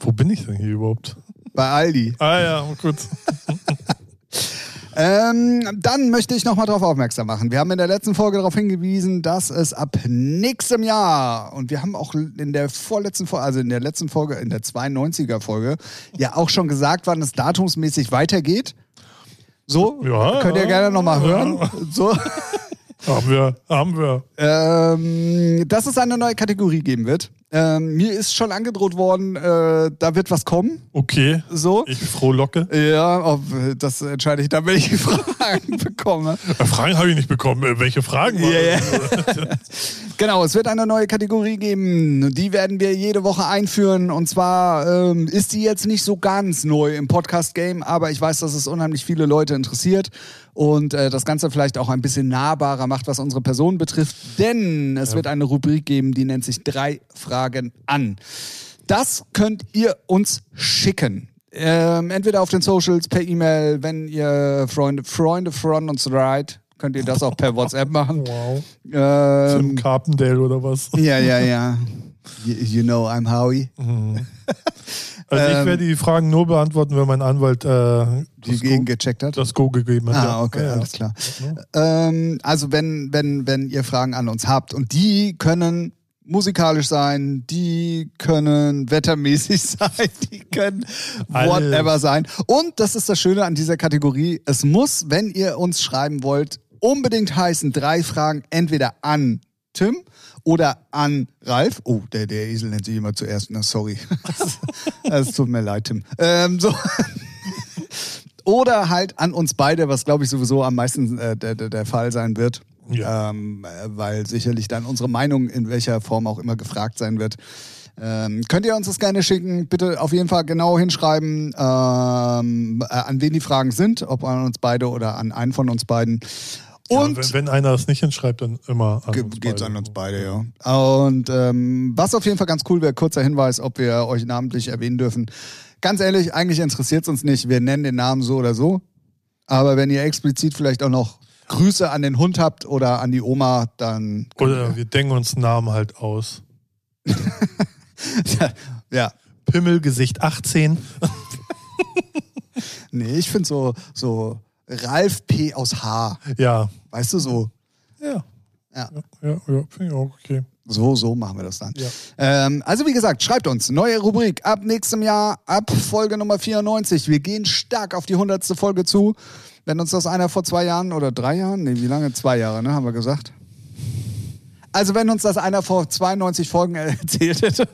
Wo bin ich denn hier überhaupt? Bei Aldi. Ah ja, gut. Ähm, dann möchte ich nochmal darauf aufmerksam machen. Wir haben in der letzten Folge darauf hingewiesen, dass es ab nächstem Jahr, und wir haben auch in der vorletzten Folge, also in der letzten Folge, in der 92er Folge, ja auch schon gesagt, wann es datumsmäßig weitergeht. So, Ja, könnt ihr ja, gerne nochmal hören. So. haben wir, haben wir. Ähm, dass es eine neue Kategorie geben wird. Ähm, mir ist schon angedroht worden, äh, da wird was kommen. Okay. So. Ich frohlocke. Ja, ob, das entscheide ich dann, wenn ich Fragen bekomme. Äh, Fragen habe ich nicht bekommen. Äh, Welche Fragen? waren das? Genau, es wird eine neue Kategorie geben. Die werden wir jede Woche einführen. Und zwar ähm, ist die jetzt nicht so ganz neu im Podcast-Game, aber ich weiß, dass es unheimlich viele Leute interessiert und äh, das Ganze vielleicht auch ein bisschen nahbarer macht, was unsere Person betrifft. Denn es wird eine Rubrik geben, die nennt sich drei Fragen an. Das könnt ihr uns schicken. Ähm, entweder auf den Socials, per E-Mail, wenn ihr Freunde, Freunde von uns seid, könnt ihr das auch per WhatsApp machen. Wow. Ähm, Tim Carpendale oder was? ja, ja, ja. You, you know I'm Howie. Also ich Ähm, werde die Fragen nur beantworten, wenn mein Anwalt äh, Die das, gegen Go, gecheckt hat. das Go gegeben hat. Ah, ja. okay, Ja, ja. alles klar. Ähm, also wenn, wenn, wenn ihr Fragen an uns habt und die können musikalisch sein, die können wettermäßig sein, die können whatever sein. Und das ist das Schöne an dieser Kategorie. Es muss, wenn ihr uns schreiben wollt, unbedingt heißen drei Fragen entweder an Tim oder an Ralf. Oh, der, der Esel nennt sich immer zuerst. Na, sorry. Es tut mir leid, Tim. Ähm, so. Oder halt an uns beide, was glaube ich sowieso am meisten äh, der, der, Fall sein wird. Ja. Ähm, äh, weil sicherlich dann unsere Meinung in welcher Form auch immer gefragt sein wird. Ähm, könnt ihr uns das gerne schicken? Bitte auf jeden Fall genau hinschreiben, ähm, äh, an wen die Fragen sind, ob an uns beide oder an einen von uns beiden. Und ja, wenn, wenn einer es nicht hinschreibt, dann immer an uns geht's beide. an uns beide, ja. Und ähm, was auf jeden Fall ganz cool wäre, kurzer Hinweis, ob wir euch namentlich erwähnen dürfen. Ganz ehrlich, eigentlich interessiert es uns nicht. Wir nennen den Namen so oder so. Aber wenn ihr explizit vielleicht auch noch Grüße an den Hund habt oder an die Oma, dann. Oder wir denken uns Namen halt aus. ja. Pimmelgesicht 18. Nee, ich finde so, so Ralf P. aus H. Ja. Weißt du, so. Ja. Ja. Ja, ja, finde ich auch okay. So, so machen wir das dann. Ja. Ähm, also wie gesagt, schreibt uns. Neue Rubrik ab nächstem Jahr, ab Folge Nummer 94. Wir gehen stark auf die 100. Folge zu. Wenn uns das einer vor zwei Jahren oder drei Jahren, nee, wie lange? Zwei Jahre, ne, haben wir gesagt. Also wenn uns das einer vor 92 Folgen erzählt hätte,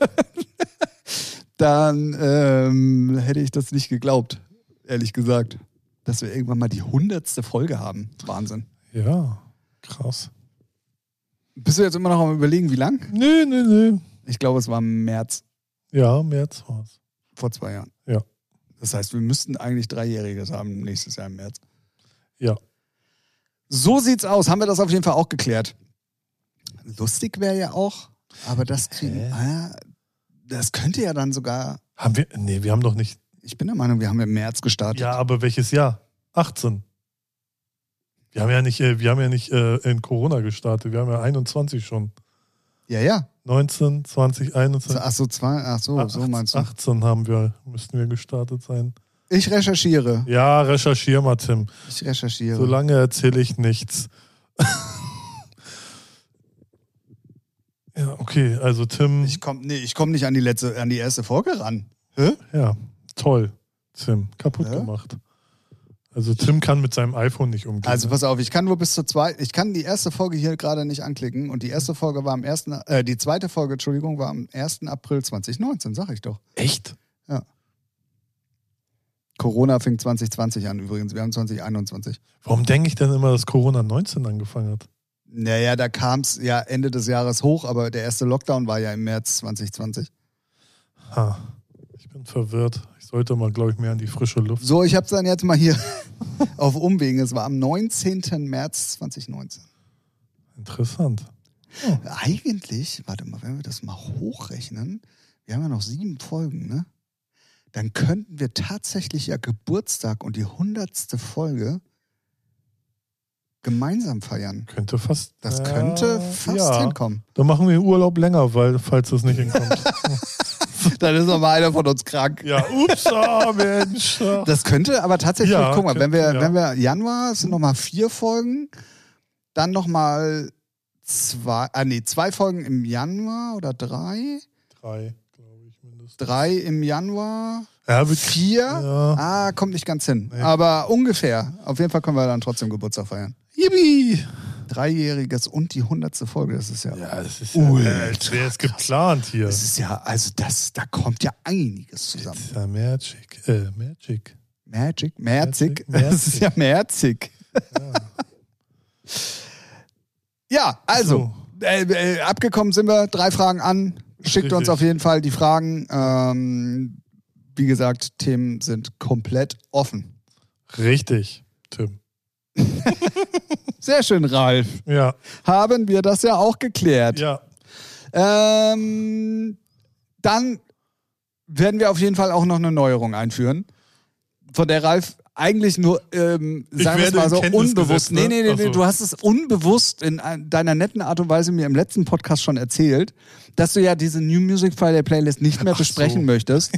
dann ähm, hätte ich das nicht geglaubt, ehrlich gesagt. Dass wir irgendwann mal die 100. Folge haben. Wahnsinn. Ja. Krass. Bist du jetzt immer noch am überlegen, wie lang? Nö, nö, nö. Ich glaube, es war im März. Ja, März war's. Vor zwei Jahren. Ja. Das heißt, wir müssten eigentlich Dreijähriges haben nächstes Jahr im März. Ja. So sieht's aus. Haben wir das auf jeden Fall auch geklärt. Lustig wäre ja auch, aber das kriegen. Ah, das könnte ja dann sogar. Haben wir. Nee, wir haben doch nicht. Ich bin der Meinung, wir haben im März gestartet. Ja, aber welches Jahr? 18. Wir haben ja nicht, äh, wir haben ja nicht äh, in Corona gestartet. Wir haben ja 21 schon. ja. ja. 19, 20, 21. Ach so, zwei, ach so, so 18, meinst du. 18 haben wir, müssten wir gestartet sein. Ich recherchiere. Ja, recherchier mal, Tim. Ich recherchiere. Solange erzähle ich nichts. ja, okay, also Tim. Ich komme nee, ich komm nicht an die letzte, an die erste Folge ran. Hä? ja, toll. Tim, kaputt Ja? gemacht. Also Tim kann mit seinem iPhone nicht umgehen. Also ne? pass auf, ich kann nur bis zur zweiten, ich kann die erste Folge hier gerade nicht anklicken und die erste Folge war am ersten, äh, die zweite Folge, Entschuldigung, war am 1. April 2019, sag ich doch. Echt? Corona fing 2020 an übrigens, wir haben 2021. Warum denke ich denn immer, dass Corona 19 angefangen hat? Naja, da kam es ja Ende des Jahres hoch, aber der erste Lockdown war ja im März 2020. Ha, ich bin verwirrt. Sollte mal, glaube ich, mehr in die frische Luft. So, ich habe es dann jetzt mal hier auf Umwegen. Es war am 19. März 2019. Interessant. Eigentlich, warte mal, wenn wir das mal hochrechnen, wir haben ja noch sieben Folgen, ne? Dann könnten wir tatsächlich ja Geburtstag und die hundertste Folge gemeinsam feiern. Könnte fast. Das Ja, könnte fast ja. hinkommen. Dann machen wir Urlaub länger, weil, falls es nicht hinkommt. Dann ist noch mal einer von uns krank. ja, ups, ah, Mensch. Das könnte aber tatsächlich, Ja, guck mal, wenn wir, könnte, ja. wenn wir Januar, es sind nochmal vier Folgen, dann nochmal zwei, ah nee, zwei Folgen im Januar oder drei? Drei, glaube ich, mindestens. Drei im Januar, Ja, vier? Ja. Ah, kommt nicht ganz hin. Nee. Aber ungefähr. Auf jeden Fall können wir dann trotzdem Geburtstag feiern. Yippie! Dreijähriges und die hundertste Folge, das ist ja. Ja, das ist ja, äh, wäre es geplant hier. Das ist ja, also das, da kommt ja einiges zusammen. Das ist ja Magic. Äh, Magic. Magic, Merzig. Das ist ja merzig. Ja, also, äh, äh, abgekommen sind wir. Drei Fragen an. Schickt uns Richtig. auf jeden Fall die Fragen. Ähm, wie gesagt, Themen sind komplett offen. Richtig, Tim. Sehr schön, Ralf. Ja, Haben wir das ja auch geklärt. ja. Ähm, dann werden wir auf jeden Fall auch noch eine Neuerung einführen, von der Ralf eigentlich nur, ähm, sagen wir es mal so, unbewusst. gesetzt, ne? Nee, nee, nee, so. du hast es unbewusst in ein- deiner netten Art und Weise mir im letzten Podcast schon erzählt, dass du ja diese New Music Friday Playlist nicht mehr Ach besprechen so. möchtest.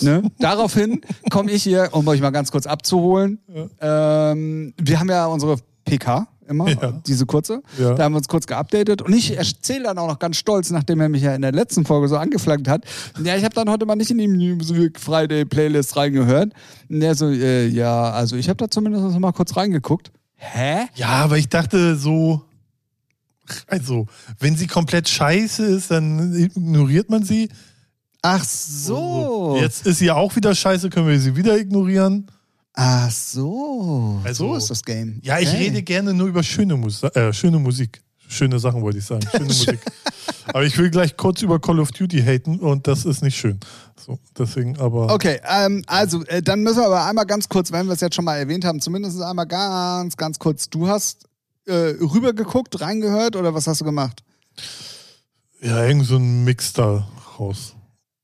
Ne? Daraufhin komme ich hier, um euch mal ganz kurz abzuholen. Ähm, wir haben ja unsere PK immer, Ja. diese kurze. Ja. Da haben wir uns kurz geupdatet. Und ich erzähle dann auch noch ganz stolz, nachdem er mich ja in der letzten Folge so angeflankt hat. Ja, ich habe dann heute mal nicht in die Music Friday Playlist reingehört. Und der so, äh, ja, also ich habe da zumindest noch mal kurz reingeguckt. Hä? Ja, aber ich dachte so. Also, wenn sie komplett scheiße ist, dann ignoriert man sie. Ach so. Jetzt ist sie auch wieder scheiße, können wir sie wieder ignorieren. Ach so. Also- so ist das Game. Ja, ich Okay. rede gerne nur über schöne, Mus äh, schöne Musik. Schöne Sachen wollte ich sagen. Schöne Musik. Aber ich will gleich kurz über Call of Duty haten und das ist nicht schön. So, deswegen aber. Okay, ähm, also äh, dann müssen wir aber einmal ganz kurz, wenn wir es jetzt schon mal erwähnt haben, zumindest einmal ganz, ganz kurz. Du hast äh, rübergeguckt, reingehört oder was hast du gemacht? Ja, irgend so ein Mix da raus.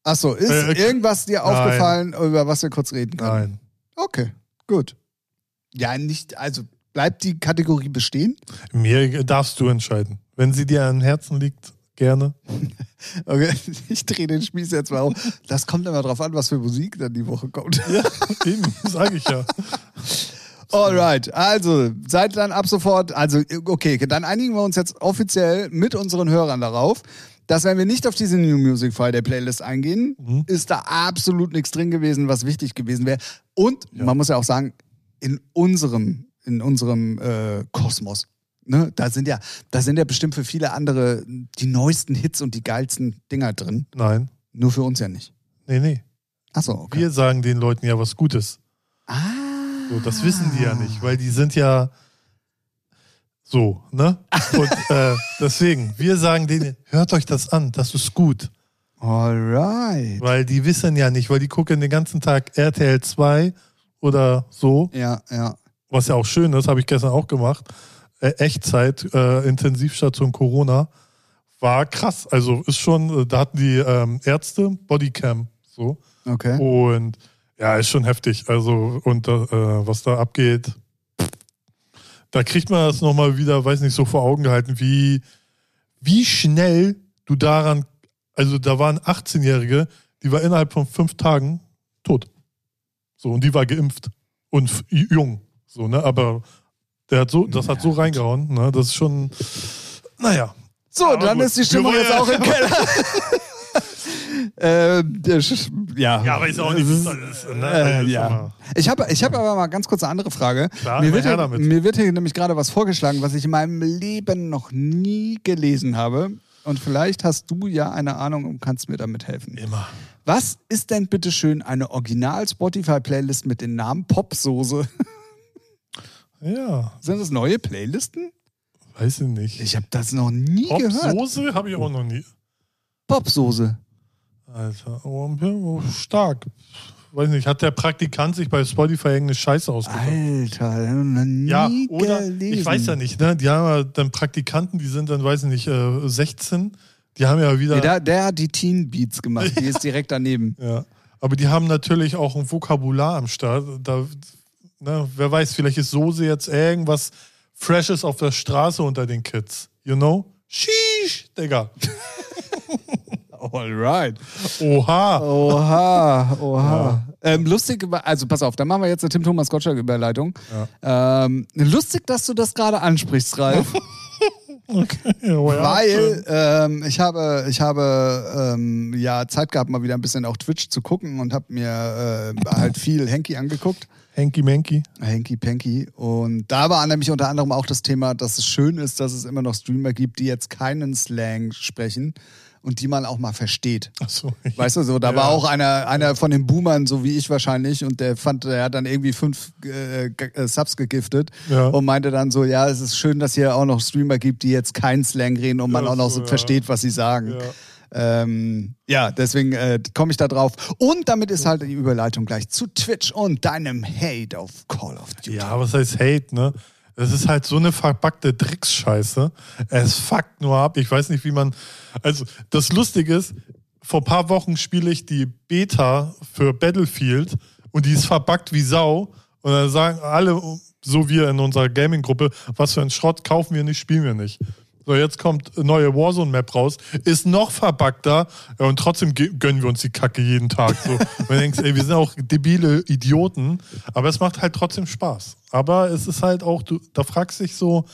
Achso, ist Äh, irgendwas dir nein. aufgefallen, über was wir kurz reden können? Nein. Okay, gut. Ja, nicht, also bleibt die Kategorie bestehen? Mir darfst du entscheiden. Wenn sie dir am Herzen liegt, gerne. Okay, ich drehe den Spieß jetzt mal um. Das kommt immer drauf an, was für Musik dann die Woche kommt. Ja, eben, sage ich ja. Alright, also seid dann ab sofort, also okay, dann einigen wir uns jetzt offiziell mit unseren Hörern darauf, dass wenn wir nicht auf diese New Music Friday Playlist eingehen, Mhm. ist da absolut nichts drin gewesen, was wichtig gewesen wäre. Und man muss ja auch sagen, in unserem, in unserem äh, Kosmos. Ne, da sind ja, da sind ja bestimmt für viele andere die neuesten Hits und die geilsten Dinger drin. Nein. Nur für uns ja nicht. Nee, nee. Achso, okay. Wir sagen den Leuten ja was Gutes. ah. So, das wissen die ja nicht, weil die sind ja so, ne? Und äh, deswegen, wir sagen denen, hört euch das an, das ist gut. Alright. Weil die wissen ja nicht, weil die gucken den ganzen Tag RTL 2 oder so, Ja, ja. was ja auch schön ist, habe ich gestern auch gemacht. Äh, Echtzeit, äh, Intensivstation Corona, war krass. Also ist schon, äh, da hatten die ähm, Ärzte Bodycam so. Okay. Und ja, ist schon heftig. Also, und äh, was da abgeht, da kriegt man das nochmal wieder, weiß nicht, so vor Augen gehalten, wie, wie schnell du daran, also da waren 18-Jährige, die war innerhalb von fünf Tagen tot. So, und die war geimpft und jung. So, ne, aber der hat so, das hat so reingehauen, ne, das ist schon, naja. So, Aber dann gut. ist die Stimmung jetzt auch im Keller. Sch- ja. Ja, aber ist auch nicht, ist- das ist, ne, Äh, also ja. Ich habe ich hab aber mal ganz kurz eine andere Frage. Klar, mir, wird hier, damit. mir wird hier nämlich gerade was vorgeschlagen, was ich in meinem Leben noch nie gelesen habe. Und vielleicht hast du ja eine Ahnung und kannst mir damit helfen. Immer. Was ist denn bitte schön eine Original-Spotify-Playlist mit dem Namen Popsoße? Ja, Sind das neue Playlisten? weiß ich nicht. Ich habe das noch nie gehört. Soße habe ich auch noch nie. Popsoße. Alter, oh, oh, stark. Weiß nicht, hat der Praktikant sich bei Spotify irgendeine Scheiße ausgedacht? Alter, nie Ja, oder gelesen. ich weiß ja nicht, ne? Die haben ja dann Praktikanten, die sind dann, weiß ich nicht, äh, 16. Die haben ja wieder. Nee, der, der hat die Teen Beats gemacht, die ist direkt daneben. ja. Aber die haben natürlich auch ein Vokabular am Start. Da, ne, wer weiß, vielleicht ist Soße jetzt irgendwas Freshes auf der Straße unter den Kids. You know? Sheesh, Digga. Alright. Oha. Oha, oha. Ähm, lustig, also pass auf, dann machen wir jetzt eine Tim Thomas Gottschalk-Überleitung. Ähm, lustig, dass du das gerade ansprichst, Ralf. Okay. Oh, ja, weil ähm, ich habe, ich habe ähm, ja Zeit gehabt, mal wieder ein bisschen auf Twitch zu gucken und habe mir äh, halt viel Henky angeguckt. Hanky Manky. Hanky Panky. Und da war nämlich unter anderem auch das Thema, dass es schön ist, dass es immer noch Streamer gibt, die jetzt keinen Slang sprechen und die man auch mal versteht. Achso. Weißt du, so, da Ja. war auch einer, einer von den Boomern, so wie ich wahrscheinlich, und der fand, der hat dann irgendwie fünf äh, äh, Subs gegiftet Ja. und meinte dann so, ja, es ist schön, dass hier auch noch Streamer gibt, die jetzt keinen Slang reden und man Ja, auch noch so, so versteht, was sie sagen. Ja. Ähm, ja, deswegen äh, komme ich da drauf. Und damit ist halt die Überleitung gleich zu Twitch und deinem Hate auf Call of Duty. Ja, was heißt Hate, ne? Es ist halt so eine verpackte Drecksscheiße. Es fuckt nur ab. Ich weiß nicht, wie man. Also, das Lustige ist, vor ein paar Wochen spiele ich die Beta für Battlefield und die ist verbuggt wie Sau. Und dann sagen alle, so wir in unserer Gaming-Gruppe, was für ein Schrott kaufen wir nicht, spielen wir nicht. So, jetzt kommt eine neue Warzone-Map raus, ist noch verbuggter ja, und trotzdem gönnen wir uns die Kacke jeden Tag. So. Und du denkst, ey, wir sind auch debile Idioten, aber es macht halt trotzdem Spaß. Aber es ist halt auch, du, da fragst dich so,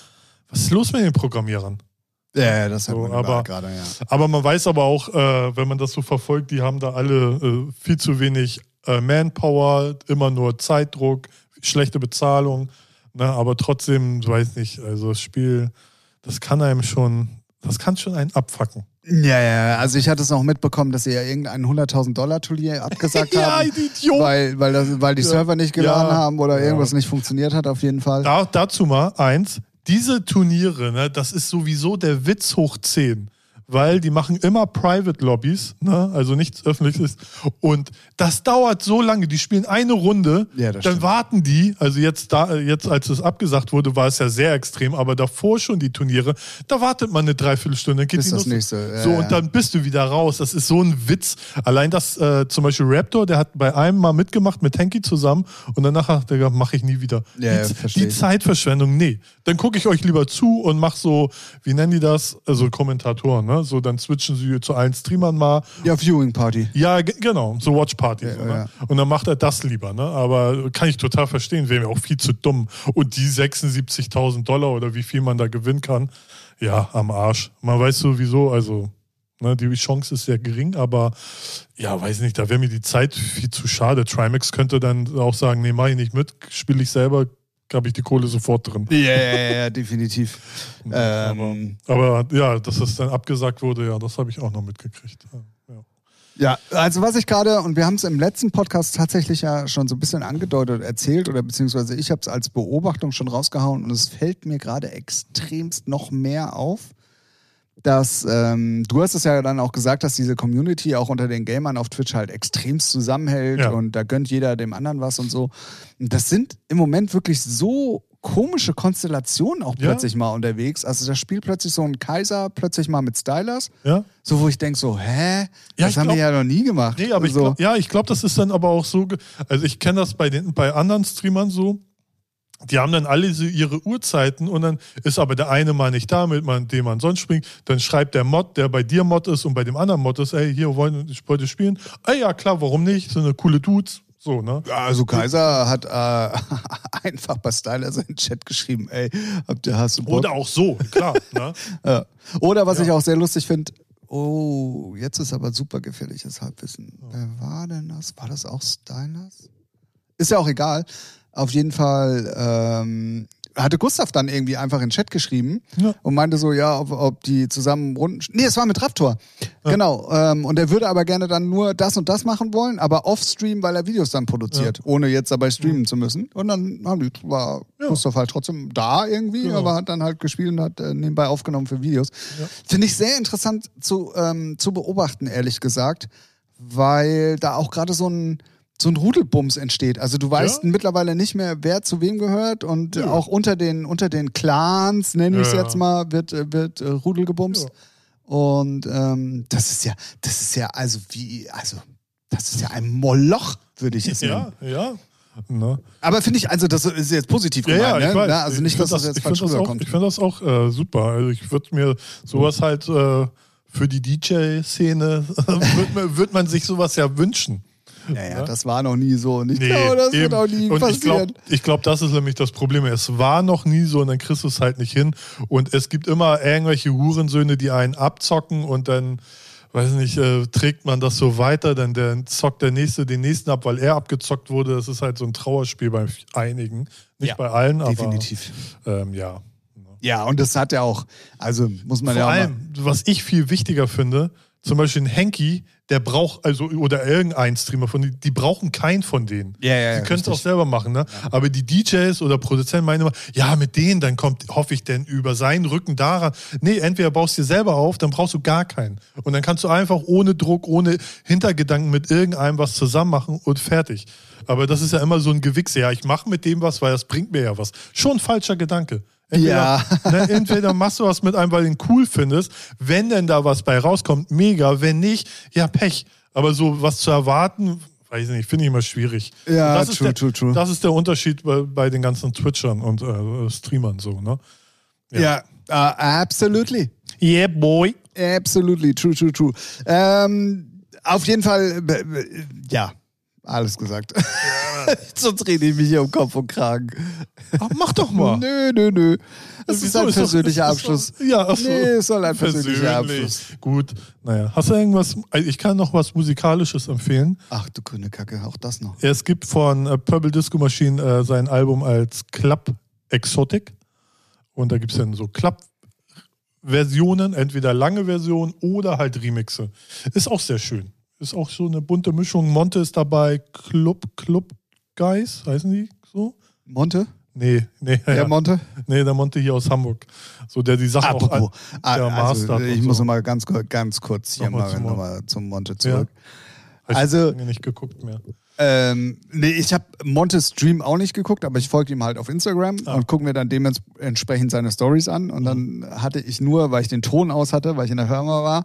was ist los mit den Programmierern? Ja, das hat So, aber- gerade, ja. Aber man weiß aber auch, äh, wenn man das so verfolgt, die haben da alle äh, viel zu wenig äh, Manpower, immer nur Zeitdruck, schlechte Bezahlung. Ne? Aber trotzdem, weiß nicht, also das Spiel, das kann einem schon, das kann schon einen abfacken. Ja, ja, also ich hatte es auch mitbekommen, dass sie ja irgendein 100.000 Dollar Turnier abgesagt Ja, haben. Idiot. Weil, weil, das, weil die Ja. Server nicht geladen Ja. haben oder Ja. irgendwas nicht funktioniert hat, auf jeden Fall. Da, dazu mal eins, diese Turniere, ne, das ist sowieso der Witz hoch 10. weil die machen immer Private Lobbys, ne? also nichts öffentliches. Und das dauert so lange. Die spielen eine Runde, Ja, dann stimmt. warten die. Also jetzt da, jetzt als es abgesagt wurde, war es ja sehr extrem, aber davor schon die Turniere, da wartet man eine Dreiviertelstunde, dann geht Bis die das nächste, ja, so ja. und dann bist du wieder raus. Das ist so ein Witz. Allein das äh, zum Beispiel Raptor, der hat bei einem mal mitgemacht mit Henki zusammen und danach hat er gesagt, mache ich nie wieder. Die, die. Zeitverschwendung, nee. Dann gucke ich euch lieber zu und mach so, wie nennen die das? Also Kommentatoren, ne? So, dann switchen sie zu allen Streamern mal. Ja, Viewing Party. Ja, ge- genau, so Watch Party. so, ne? ja. Und dann macht er das lieber, ne? Aber kann ich total verstehen, wäre mir auch viel zu dumm. Und die 76.000 Dollar oder wie viel man da gewinnen kann, ja, am Arsch. Man weiß sowieso, also, ne, die Chance ist sehr gering, aber ja, weiß nicht, da wäre mir die Zeit viel zu schade. Trimax könnte dann auch sagen, nee, mach ich nicht mit, spiele ich selber, habe ich die Kohle sofort drin. Ja, ja, ja, definitiv. ähm, Aber ja, dass das dann abgesagt wurde, ja, das habe ich auch noch mitgekriegt. Ja. Ja, also was ich gerade, und wir haben es im letzten Podcast tatsächlich ja schon so ein bisschen angedeutet, erzählt, oder beziehungsweise ich habe es als Beobachtung schon rausgehauen und es fällt mir gerade extremst noch mehr auf, dass ähm, du hast es ja dann auch gesagt, dass diese Community auch unter den Gamern auf Twitch halt extremst zusammenhält Ja. und da gönnt jeder dem anderen was und so. Das sind im Moment wirklich so komische Konstellationen auch Ja. plötzlich mal unterwegs. Also da spielt plötzlich so ein Kaiser plötzlich mal mit Stylers. ja? So, wo ich denke so, hä? Ja, das ich haben wir glaub- ja noch nie gemacht. Nee, aber ich so. glaub, ja, ich glaube, das ist dann aber auch so, also ich kenne das bei den bei anderen Streamern so. Die haben dann alle so ihre Uhrzeiten und dann ist aber der eine mal nicht da, mit dem man sonst springt. Dann schreibt der Mod, der bei dir Mod ist und bei dem anderen Mod ist, ey, hier wollen ich wollte spielen. Ah ja, klar, warum nicht? So eine coole Dudes. So, ne? Ja, also Kaiser hat äh, einfach bei Stylers in den Chat geschrieben, ey, habt ihr hast du Bock? Oder auch so, klar. ne? Ja. Oder was ich auch sehr lustig finde, oh, jetzt ist aber super gefährliches Halbwissen. Wer war denn das? War das auch Stylers? Ist ja auch egal. Auf jeden Fall ähm, hatte Gustav dann irgendwie einfach in den Chat geschrieben Ja. und meinte so, ja, ob, ob die zusammen Runden. Nee, es war mit Raptor. Genau. Ähm, und er würde aber gerne dann nur das und das machen wollen, aber off-stream, weil er Videos dann produziert, ohne jetzt dabei streamen zu müssen. Und dann die, war Ja. Gustav halt trotzdem da irgendwie, Genau. aber hat dann halt gespielt und hat äh, nebenbei aufgenommen für Videos. Finde ich sehr interessant zu, ähm, zu beobachten, ehrlich gesagt, weil da auch gerade so ein so ein Rudelbums entsteht. Also du weißt Ja. mittlerweile nicht mehr, wer zu wem gehört und Ja. auch unter den unter den Clans, nenne ich es Ja. jetzt mal, wird äh, wird äh, Rudel gebumst. Und ähm, das ist ja, das ist ja, also wie, also das ist ja ein Moloch, würde ich es nennen. Ja, ja. Ne? Aber finde ich, also das ist jetzt positiv Ja, gemeint, ja, ich ne? weiß. Also Ich nicht, dass das, jetzt ich falsch das rüberkommt. Ich finde das auch äh, super. Also ich würde mir sowas halt äh, für die DJ-Szene, wird, man- würd man sich sowas ja wünschen. Naja, das war noch nie so. Und ich Nee, glaube, das wird eben. auch nie und ich passieren. glaube, ich glaub, das ist nämlich das Problem. Es war noch nie so und dann kriegst du es halt nicht hin. Und es gibt immer irgendwelche Hurensöhne, die einen abzocken und dann, weiß nicht, äh, trägt man das so weiter, dann der, zockt der Nächste den Nächsten ab, weil er abgezockt wurde. Das ist halt so ein Trauerspiel bei einigen. Nicht Ja, bei allen, aber Definitiv. ähm, ja. Ja, und das hat ja auch, also muss man Vor ja auch allem, was ich viel wichtiger finde, zum Beispiel ein Henky, der braucht, also, oder irgendein Streamer von denen, die brauchen keinen von denen. Ja, ja, ja, Die können es auch selber machen, ne? Aber die DJs oder Produzenten meinen immer, ja, mit denen, dann kommt, hoffe ich denn, über seinen Rücken daran. Nee, entweder baust du dir selber auf, dann brauchst du gar keinen. Und dann kannst du einfach ohne Druck, ohne Hintergedanken mit irgendeinem was zusammen machen und fertig. Aber das ist ja immer so ein Gewichse. Ja, ich mache mit dem was, weil das bringt mir ja was. Schon ein falscher Gedanke. Entweder, Ja. ne, entweder machst du was mit einem, weil du ihn cool findest. Wenn denn da was bei rauskommt, mega. Wenn nicht, ja, Pech. Aber so was zu erwarten, weiß ich nicht, finde ich immer schwierig. Ja, das ist true, der, true, true. Das ist der Unterschied bei, bei den ganzen Twitchern und äh, Streamern so, ne? Ja, uh, absolutely. Yeah, boy. Absolutely, true, true, true. Ähm, auf jeden Fall, äh, äh, ja, alles gesagt. Sonst rede ich mich hier um Kopf und Kragen. Ach, mach doch mal. Nö, nö, nö. Das ist ein persönlicher ist doch- Abschluss. Ja, ach so. Nee, es soll ein persönlicher Persönlich. Abschluss. Gut, naja. Hast du irgendwas, also ich kann noch was Musikalisches empfehlen. Ach du grüne Kacke, auch das noch. Es gibt von äh, Purple Disco Machine äh, sein Album als Club Exotic. Und da gibt es dann so Club-Versionen, entweder lange Versionen oder halt Remixe. Ist auch sehr schön. Ist auch so eine bunte Mischung. Monte ist dabei, Club, Club Guys, heißen die so? Monte? Nee, nee. Der ja. Monte? Nee, der Monte hier aus Hamburg. So, der die Sachen auch Apropos, an- der ah, also, Master ich muss so. noch mal ganz, ganz kurz hier Nochmal mal, zum noch Monte. mal zum Monte zurück. Ich Also- lange nicht geguckt mehr. Ähm, nee, ich habe Montes Stream auch nicht geguckt, aber ich folge ihm halt auf Instagram Ah. und gucke mir dann dementsprechend seine Stories an. Und dann hatte ich nur, weil ich den Ton aus hatte, weil ich in der Firma war,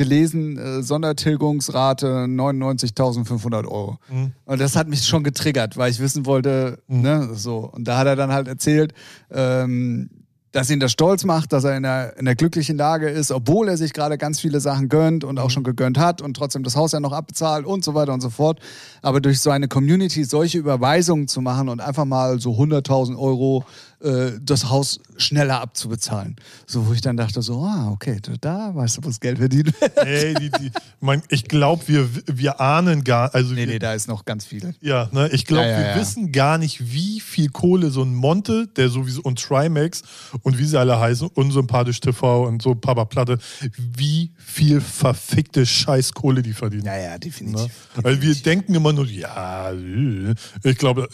gelesen, äh, Sondertilgungsrate 99.500 Euro. Mhm. Und das hat mich schon getriggert, weil ich wissen wollte, ne, so. Und da hat er dann halt erzählt, ähm, dass ihn das stolz macht, dass er in einer, in einer glücklichen Lage ist, obwohl er sich gerade ganz viele Sachen gönnt und auch schon gegönnt hat und trotzdem das Haus ja noch abbezahlt und so weiter und so fort. Aber durch so eine Community solche Überweisungen zu machen und einfach mal so 100.000 Euro äh, das Haus schneller abzubezahlen. So, wo ich dann dachte so, ah, okay, da- weißt du, wo das Geld verdient wird. Ey, die, die, mein, ich glaube, wir, wir ahnen gar, also nee, wir, nee, da ist noch ganz viel. Ja, ne, ich glaube, Ja, ja, wir ja. wissen gar nicht, wie viel Kohle so ein Monte, der sowieso und Trimax und wie sie alle heißen, unsympathisch TV und so Papa Platte, wie viel verfickte Scheißkohle die verdienen. Ja, ja, definitiv. Ne? Weil wir denken immer nur, ja, äh, ich glaube,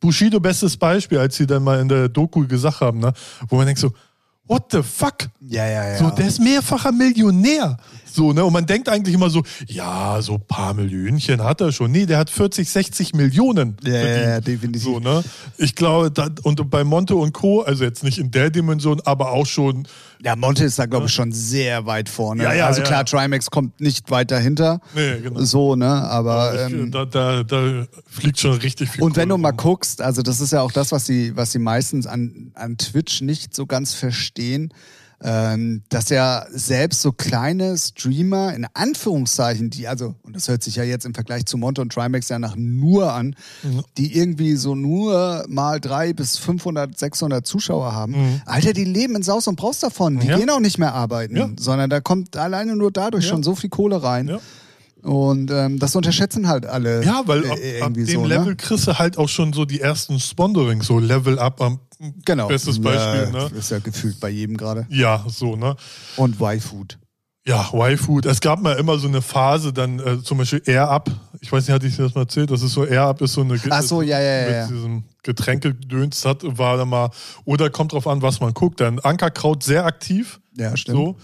Bushido bestes Beispiel, als sie dann mal in der Doku gesagt haben, ne, wo man denkt so, what the fuck? Ja, ja, ja. So, der ist mehrfacher Millionär. So, ne? Und man denkt eigentlich immer so, ja, so ein paar Millionchen hat er schon. Nee, der hat 40, 60 Millionen. Ja, ja, ja, definitiv. So, ne? Ich glaube, da, und bei Monte und Co., also jetzt nicht in der Dimension, aber auch schon, Ja, Monte ist da, glaube ich, schon sehr weit vorne. Ja, ja, also ja. klar, Trimax kommt nicht weit dahinter. Nee, genau. So, ne? Aber. ich, Ähm, da, da, da fliegt schon richtig viel und wenn du Kohle mal guckst, also das ist ja auch das, was sie, was sie meistens an, an Twitch nicht so ganz verstehen, ähm, dass ja selbst so kleine Streamer, in Anführungszeichen, die, also, und das hört sich ja jetzt im Vergleich zu Monte und Trimax ja nach nur an, Mhm. die irgendwie so nur mal drei bis 500, 600 Zuschauer haben. Mhm. Alter, die leben in Saus und Braus davon. Die Ja. gehen auch nicht mehr arbeiten, Ja. sondern da kommt alleine nur dadurch Ja. schon so viel Kohle rein. Und ähm, das unterschätzen halt alle. Ja, weil äh, ab, ab irgendwie dem so, Level Ne? kriegst du halt auch schon so die ersten Sponsorings, so Level Up am Genau. bestes Beispiel, Ja, ne? Ist ja gefühlt bei jedem gerade. Ja, so, ne? Und Y-Food. Ja, Y-Food. Es gab mal immer so eine Phase, dann äh, zum Beispiel Air Up. Ich weiß nicht, hatte ich dir das mal erzählt? Das ist so, Air Up ist so eine Ach so, ja, ja, ja, mit ja. diesem Getränkegedöns hat, war da mal, oder kommt drauf an, was man guckt. Dann Ankerkraut sehr aktiv. Ja, stimmt. So.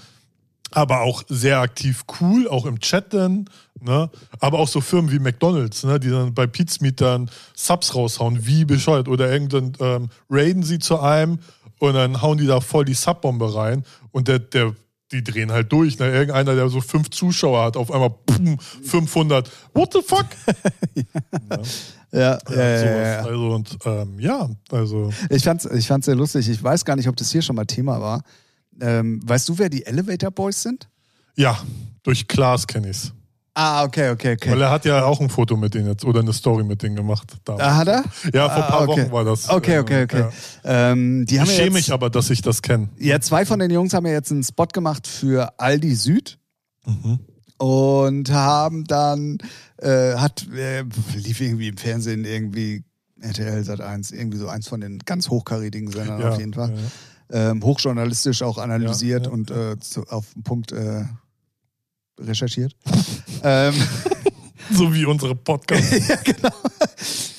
Aber auch sehr aktiv cool, auch im Chat dann. Ne? Aber auch so Firmen wie McDonalds, ne? die dann bei Pizmeet dann Subs raushauen, wie bescheuert. Oder irgendwann ähm, raiden sie zu einem und dann hauen die da voll die Subbombe rein. Und der, der, die drehen halt durch. Ne? Irgendeiner, der so fünf Zuschauer hat, auf einmal pum, 500. What the fuck? Ja, ja, Ja, ja, ja. Also, und ähm, ja, also. Ich fand's, ich fand's sehr lustig. Ich weiß gar nicht, ob das hier schon mal Thema war. Ähm, weißt du, wer die Elevator Boys sind? Ja, durch Klaas kenne ich's. Ah, okay, okay, okay. Weil er hat ja auch ein Foto mit denen jetzt oder eine Story mit denen gemacht. damals. Ah, hat er? Ja, vor ein Ah, paar okay. Wochen war das. Okay, okay, okay. Ja. Ähm, die haben Ich schäme mich aber, dass ich das kenne. Ja, zwei von den Jungs haben ja jetzt einen Spot gemacht für Aldi Süd. Mhm. Und haben dann, äh, hat, äh, lief irgendwie im Fernsehen irgendwie RTL Sat 1, irgendwie so eins von den ganz hochkarätigen Sendern Ja, auf jeden Fall. ja. Ähm, hochjournalistisch auch analysiert Ja, ja, und Äh, zu, auf den Punkt äh, recherchiert. ähm, So wie unsere Podcasts. ja, genau.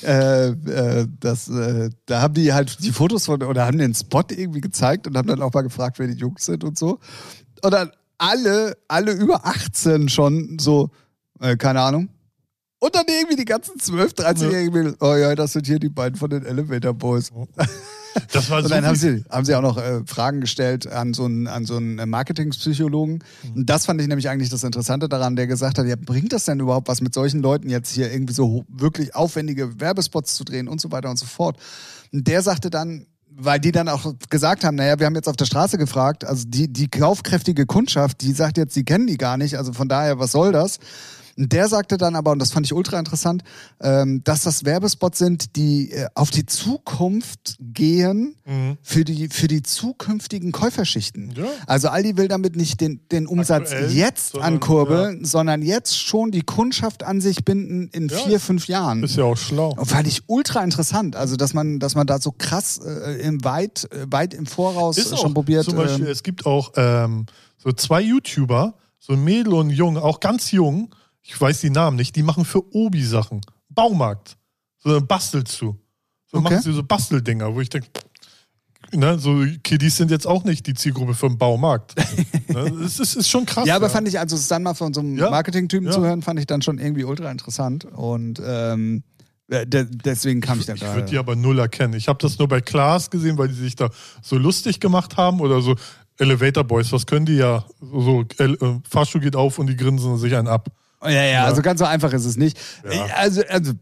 Äh, äh, das, äh, da haben die halt die Fotos von, oder haben den Spot irgendwie gezeigt und haben dann auch mal gefragt, wer die Jungs sind und so. Und dann alle, alle über 18 schon so, äh, keine Ahnung. Und dann irgendwie die ganzen 12, 13-Jährigen, oh ja, das sind hier die beiden von den Elevator Boys. Das war Und dann haben sie, haben sie auch noch äh, Fragen gestellt an so einen, an so einen Marketingpsychologen. Und das fand ich nämlich eigentlich das Interessante daran, der gesagt hat, ja, bringt das denn überhaupt was mit solchen Leuten jetzt hier irgendwie so wirklich aufwendige Werbespots zu drehen und so weiter und so fort. Und der sagte dann, weil die dann auch gesagt haben, naja, wir haben jetzt auf der Straße gefragt, also die, die kaufkräftige Kundschaft, die sagt jetzt, sie kennen die gar nicht, also von daher, was soll das? Und der sagte dann aber, und das fand ich ultra interessant, ähm, dass das Werbespots sind, die äh, auf die Zukunft gehen Mhm. für, die, für die zukünftigen Käuferschichten. Ja. Also Aldi will damit nicht den, den Umsatz Aktuell, jetzt sondern, ankurbeln, sondern jetzt schon die Kundschaft an sich binden in Ja, vier, fünf Jahren. Ist ja auch schlau. Und fand ich ultra interessant, also dass man, dass man da so krass äh, im weit, äh, weit im Voraus Ist schon auch, probiert. Zum Beispiel, ähm, es gibt auch ähm, so zwei YouTuber, so ein Mädel und ein Junge, auch ganz jung, ich weiß die Namen nicht, die machen für Obi Sachen. Baumarkt. So dann bastelst du. Dann Okay. machen sie so Basteldinger, wo ich denke, ne, so Kiddies sind jetzt auch nicht die Zielgruppe für den Baumarkt. ne, es ist, ist schon krass. Ja, aber fand ich, also es dann mal von so einem Ja. Marketing-Typen Ja. zu hören, fand ich dann schon irgendwie ultra interessant. Und ähm, äh, de deswegen kam ich da Ich würde die aber null erkennen. Ich habe das nur bei Klaas gesehen, weil die sich da so lustig gemacht haben oder so Elevator Boys. Was können die ja? So El äh, Fahrstuhl geht auf und die grinsen sich einen ab. Ja, ja, also ganz so einfach ist es nicht. Ja. Also, also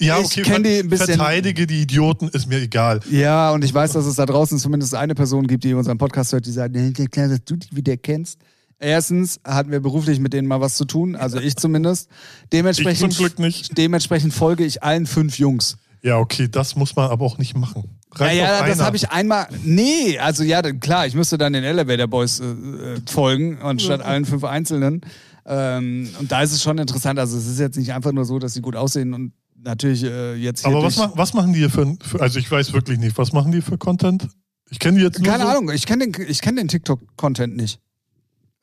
Ja, Ich okay, kenn die ein bisschen- verteidige die Idioten, ist mir egal. Ja, und ich weiß, dass es da draußen zumindest eine Person gibt, die unseren Podcast hört, die sagt, ja klar, dass du die wieder kennst. Erstens hatten wir beruflich mit denen mal was zu tun, also ich zumindest. Dementsprechend, Ich zum Glück nicht. dementsprechend folge ich allen fünf Jungs. Ja, okay, das muss man aber auch nicht machen. Reicht ja, ja, das habe ich einmal. Nee, also ja, klar, ich müsste dann den Elevator Boys äh, äh, folgen, anstatt allen fünf Einzelnen. Ähm, und da ist es schon interessant. Also es ist jetzt nicht einfach nur so, dass sie gut aussehen und natürlich äh, jetzt Aber was, ma was machen die hier für, für, also ich weiß wirklich nicht, was machen die für Content? Ich kenne die jetzt nur Keine so. Ahnung, ich kenne den, ich kenn den TikTok-Content nicht.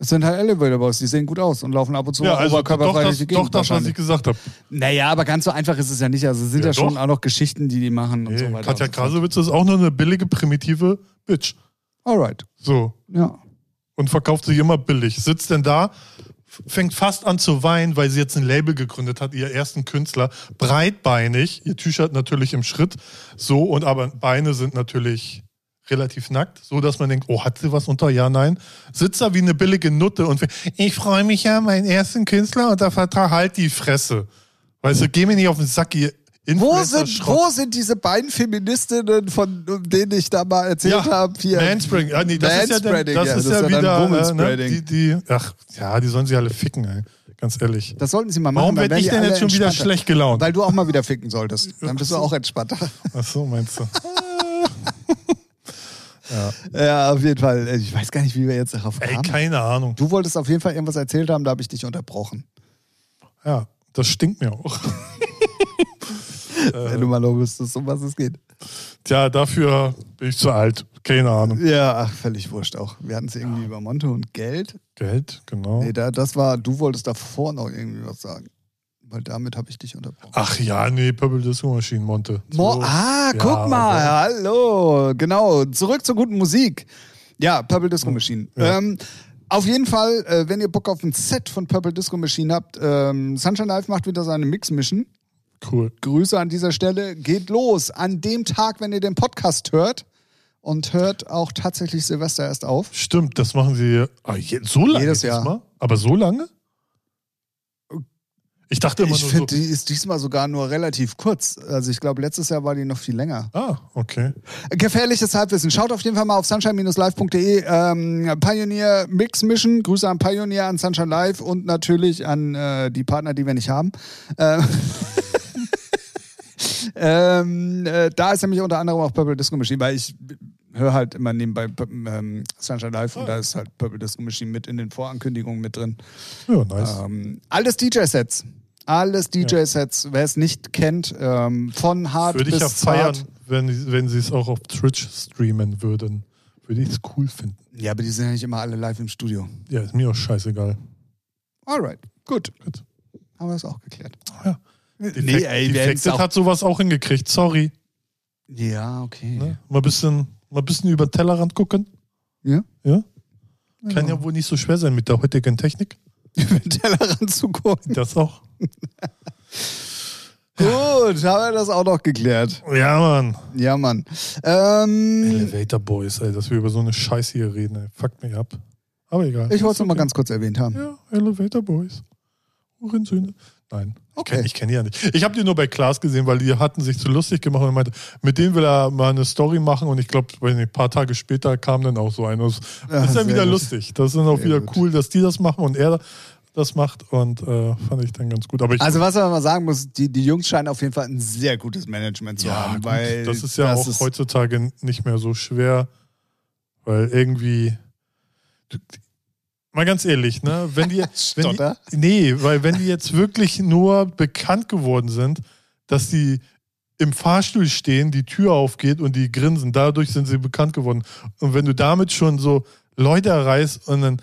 Es sind halt Elevator Boys, die sehen gut aus und laufen ab und zu Ja, also oberkörperfrei durch die Gegend. doch das, was ich gesagt habe. Naja, aber ganz so einfach ist es ja nicht. Also es sind ja, Ja, schon auch noch Geschichten, die die machen und so Nee, weiter. Katja. Krasowitz ist auch nur eine billige, primitive Bitch. Alright, So. ja. Und verkauft sich immer billig. Sitzt denn da, fängt fast an zu weinen, weil sie jetzt ein Label gegründet hat, ihr ersten Künstler. Breitbeinig, ihr T-Shirt natürlich im Schritt. So, und aber Beine sind natürlich relativ nackt, so dass man denkt, oh, hat sie was unter? Ja, nein. Sitzt da wie eine billige Nutte und ich freue mich ja, meinen ersten Künstler unter Vertrag, halt die Fresse. Weißt du, geh mir nicht auf den Sack, ihr Wo sind, wo sind diese beiden Feministinnen, von denen ich da mal erzählt habe? Hier. Manspreading. Ah, nee, das ist ja, Manspreading, das ja, ist das ja ist ja wieder äh, ne, Womanspreading. die, die, ach ja, die sollen sie alle ficken, ey. ganz ehrlich. Das sollten sie mal machen. Warum dann werd wären ich denn jetzt schon wieder schlecht gelaunt? Weil du auch mal wieder ficken solltest. Dann bist du auch entspannter. Ach so, meinst du? Ja, auf jeden Fall. Ich weiß gar nicht, wie wir jetzt darauf Ey, kamen. keine Ahnung. Du wolltest auf jeden Fall irgendwas erzählt haben, da habe ich dich unterbrochen. Ja, das stinkt mir auch. Wenn du mal noch wüsstest, um was es geht. Tja, dafür bin ich zu alt. Keine Ahnung. Ja, ach, völlig wurscht auch. Wir hatten es irgendwie über Monte und Geld. Geld, genau. Nee, da, das war, du wolltest davor noch irgendwie was sagen. Weil damit habe ich dich unterbrochen. Ach ja, nee, Purple Disco Machine, Monte. Mo So. ah, Ja, guck mal, aber- hallo. Genau, zurück zur guten Musik. Ja, Purple Disco Machine. Ja. Ähm, auf jeden Fall, äh, wenn ihr Bock auf ein Set von Purple Disco Machine habt, ähm, Sunshine Live macht wieder seine Mix-Mission. Cool. Grüße an dieser Stelle. Geht los an dem Tag, wenn ihr den Podcast hört. Und hört auch tatsächlich Silvester erst auf. Stimmt, das machen sie ah, je, so lange. Jedes Jahr. diesmal? Aber so lange? Ich dachte immer Ich finde, so. die ist diesmal sogar nur relativ kurz. Also ich glaube, letztes Jahr war die noch viel länger. Ah, okay. Gefährliches Halbwissen. Schaut auf jeden Fall mal auf sunshine-live.de. Ähm, Pioneer Mix Mission. Grüße an Pioneer, an Sunshine Live und natürlich an äh, die Partner, die wir nicht haben. Ähm, ähm, äh, da ist nämlich unter anderem auch Purple Disco Machine, weil ich höre halt immer nebenbei ähm, Sunshine Live und da ist halt Purple Disco Machine mit in den Vorankündigungen mit drin. Ja, nice. Ähm, alles DJ-Sets. Alles DJ-Sets. Wer es nicht kennt, ähm, von hart Würde ich bis ja feiern, zart. wenn, wenn sie es auch auf Twitch streamen würden. Würde ich es cool finden. Ja, aber die sind ja nicht immer alle live im Studio. Ja, ist mir auch scheißegal. Alright, gut. Gut. Haben wir das auch geklärt. Ja. Nee, Defekt, ey, wir hätten's Defected hat sowas auch hingekriegt, sorry. Ja, okay. Ne? Mal ein bisschen, mal ein bisschen über den Tellerrand gucken. Ja? Ja? Kann ja wohl nicht so schwer sein mit der heutigen Technik. Über den Tellerrand zu gucken. Das auch. Gut, haben wir das auch noch geklärt. Ja, Mann. Ja, Mann. Ähm, Elevator Boys, ey, dass wir über so eine Scheiße hier reden, ey. Fuckt mich ab. Aber egal. ich wollte es noch mal okay. ganz kurz erwähnt haben. Ja, Elevator Boys. Hurensöhne. Nein. Okay. Ich kenne die ja nicht. Ich habe die nur bei Klaas gesehen, weil die hatten sich zu lustig gemacht und meinte, mit denen will er mal eine Story machen und ich glaube, ein paar Tage später kam dann auch so eine. Das Ja, ist dann wieder gut. lustig. Das ist dann auch Sehr wieder gut. cool, dass die das machen und er das macht und äh, fand ich dann ganz gut. Aber Also was man mal sagen muss, die, die Jungs scheinen auf jeden Fall ein sehr gutes Management zu ja, haben, gut, weil das ist ja das auch ist- heutzutage nicht mehr so schwer, weil irgendwie du, mal ganz ehrlich, ne, wenn die, wenn die nee, weil wenn die jetzt wirklich nur bekannt geworden sind, dass die im Fahrstuhl stehen, die Tür aufgeht und die grinsen, dadurch sind sie bekannt geworden. Und wenn du damit schon so Leute erreichst und dann,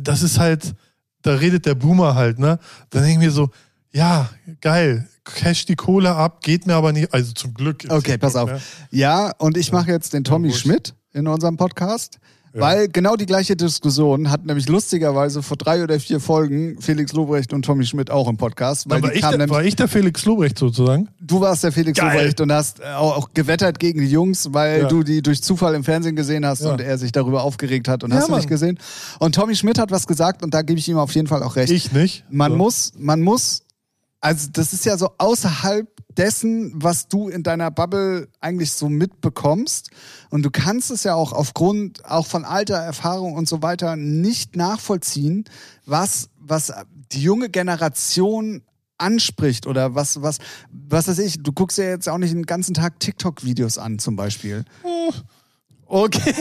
das ist halt, da redet der Boomer halt, ne? Dann denke ich mir so, ja, geil. Cash die Kohle ab, geht mir aber nicht. Also zum Glück. Okay, pass auf. Ne? Ja, und ich mache jetzt den Tommy wurscht. Schmidt in unserem Podcast. Weil genau die gleiche Diskussion hat nämlich lustigerweise vor drei oder vier Folgen Felix Lobrecht und Tommy Schmidt auch im Podcast. Weil War ich, der, nämlich war ich der Felix Lobrecht sozusagen? Du warst der Felix Geil. Lobrecht und hast äh, auch, auch gewettert gegen die Jungs, weil Ja. du die durch Zufall im Fernsehen gesehen hast Ja. und er sich darüber aufgeregt hat und hast du nicht gesehen. Und Tommy Schmidt hat was gesagt und da gebe ich ihm auf jeden Fall auch recht. Ich nicht. Man So. muss, man muss, also das ist ja so außerhalb dessen, was du in deiner Bubble eigentlich so mitbekommst. Und du kannst es ja auch aufgrund auch von Alter, Erfahrung und so weiter nicht nachvollziehen, was, was die junge Generation anspricht oder was, was, was weiß ich, du guckst ja jetzt auch nicht den ganzen Tag TikTok-Videos an, zum Beispiel. Okay.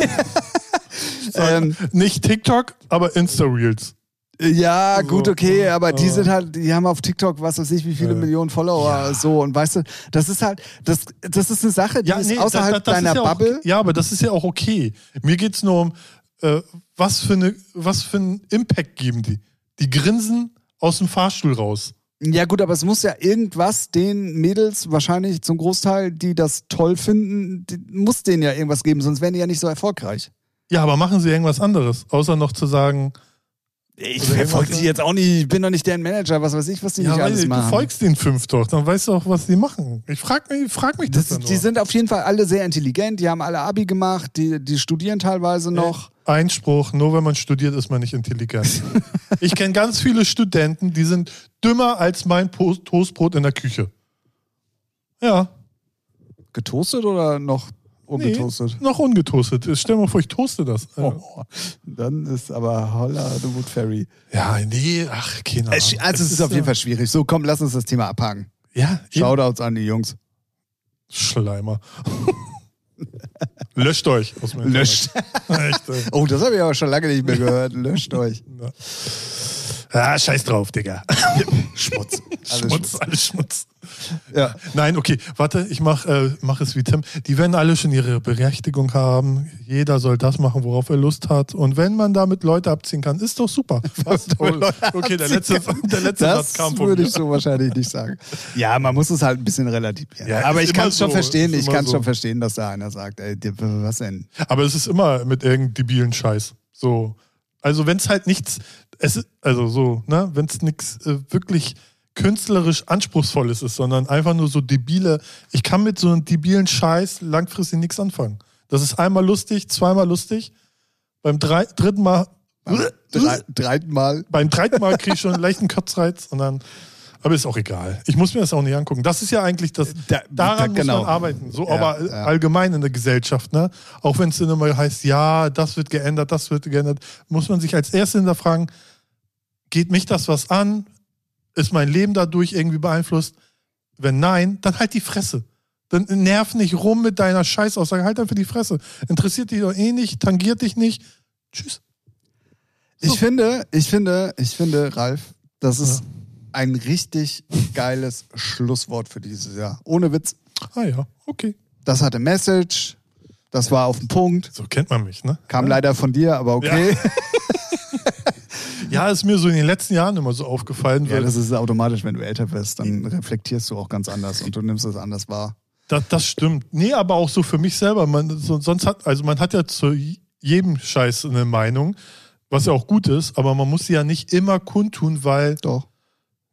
ähm, Nicht TikTok, aber Insta-Reels. Ja, gut, okay, aber die ja. sind halt, die haben auf TikTok, was weiß ich, wie viele Millionen Follower, ja. so, und weißt du, das ist halt, das, das ist eine Sache, die ist außerhalb das- das deiner ist ja auch, Bubble. Ja, aber das ist ja auch okay. Mir geht es nur um, äh, was, für eine, was für einen Impact geben die? Die grinsen aus dem Fahrstuhl raus. Ja, gut, aber es muss ja irgendwas den Mädels, wahrscheinlich zum Großteil, die das toll finden, muss denen ja irgendwas geben, sonst wären die ja nicht so erfolgreich. Ja, aber machen sie irgendwas anderes, außer noch zu sagen, Ich verfolge die jetzt auch nicht, ich bin doch nicht deren Manager, was weiß ich, was die ja, nicht alles du machen. folgst den fünf doch, dann weißt du auch, was die machen. Ich frag mich, frag mich das, das, dann die nur. sind auf jeden Fall alle sehr intelligent, die haben alle Abi gemacht, die, die studieren teilweise noch. Einspruch, nur wenn man studiert, ist man nicht intelligent. ich kenne ganz viele Studenten, die sind dümmer als mein Toastbrot in der Küche. Ja, Getoastet oder noch ungetoastet? Nee, noch ungetoastet. Stell dir mal vor, ich toaste das. Oh, dann ist aber Holla the Wood Fairy. Ja, nee, ach, keine Ahnung. Also es ist auf jeden Fall schwierig. So, komm, lass uns das Thema abhaken. Ja, eben. Shoutouts an die Jungs. Schleimer. Löscht euch aus Löscht. Echt. Oh, das habe ich aber schon lange nicht mehr gehört. Löscht euch. Ah, scheiß drauf, Digga. Schmutz. Alles Schmutz, alles Schmutz. Ja. Nein, okay, warte, ich mach, äh, mach es wie Tim. Die werden alle schon ihre Berechtigung haben. Jeder soll das machen, worauf er Lust hat. Und wenn man damit Leute abziehen kann, ist doch super. Was? okay, der letzte, der letzte Das Satz kam von würde ich so wahrscheinlich nicht sagen. Ja, man muss es halt ein bisschen relativieren. Ja, aber ich kann es schon so, verstehen. Ich kann so. schon verstehen, dass da einer sagt, ey, was denn? Aber es ist immer mit irgendeinem debilen Scheiß. So. Also wenn es halt nichts, es ist, also so, ne, wenn es nichts äh, wirklich künstlerisch anspruchsvolles ist, sondern einfach nur so debile, ich kann mit so einem debilen Scheiß langfristig nichts anfangen. Das ist einmal lustig, zweimal lustig, beim drei, dritten Mal, Drei, dreiten Mal. beim dritten Mal kriege ich schon einen leichten Kotzreiz und dann, aber ist auch egal. Ich muss mir das auch nicht angucken. Das ist ja eigentlich das, Da- daran da- muss genau. man arbeiten. So, Ja, aber ja. allgemein in der Gesellschaft, ne? Auch wenn es dann immer heißt, ja, das wird geändert, das wird geändert, muss man sich als erstes hinterfragen, geht mich das was an? Ist mein Leben dadurch irgendwie beeinflusst? Wenn nein, dann halt die Fresse. Dann nerv nicht rum mit deiner Scheißaussage, halt einfach die Fresse. Interessiert dich doch eh nicht, tangiert dich nicht. Tschüss. Ich finde, ich finde, ich finde, Ralf, das ist ein richtig geiles Schlusswort für dieses Jahr. Ohne Witz. Ah ja, okay. Das hatte Message. Das war auf den Punkt. So kennt man mich, ne? Kam leider von dir, aber okay. Ja, ist mir so in den letzten Jahren immer so aufgefallen, Ja, das ist automatisch, wenn du älter wirst, dann reflektierst du auch ganz anders und du nimmst es anders wahr. das, das stimmt. Nee, aber auch so für mich selber. Man, so, sonst hat, also man hat ja zu jedem Scheiß eine Meinung, was ja auch gut ist, aber man muss sie ja nicht immer kundtun, weil. Doch.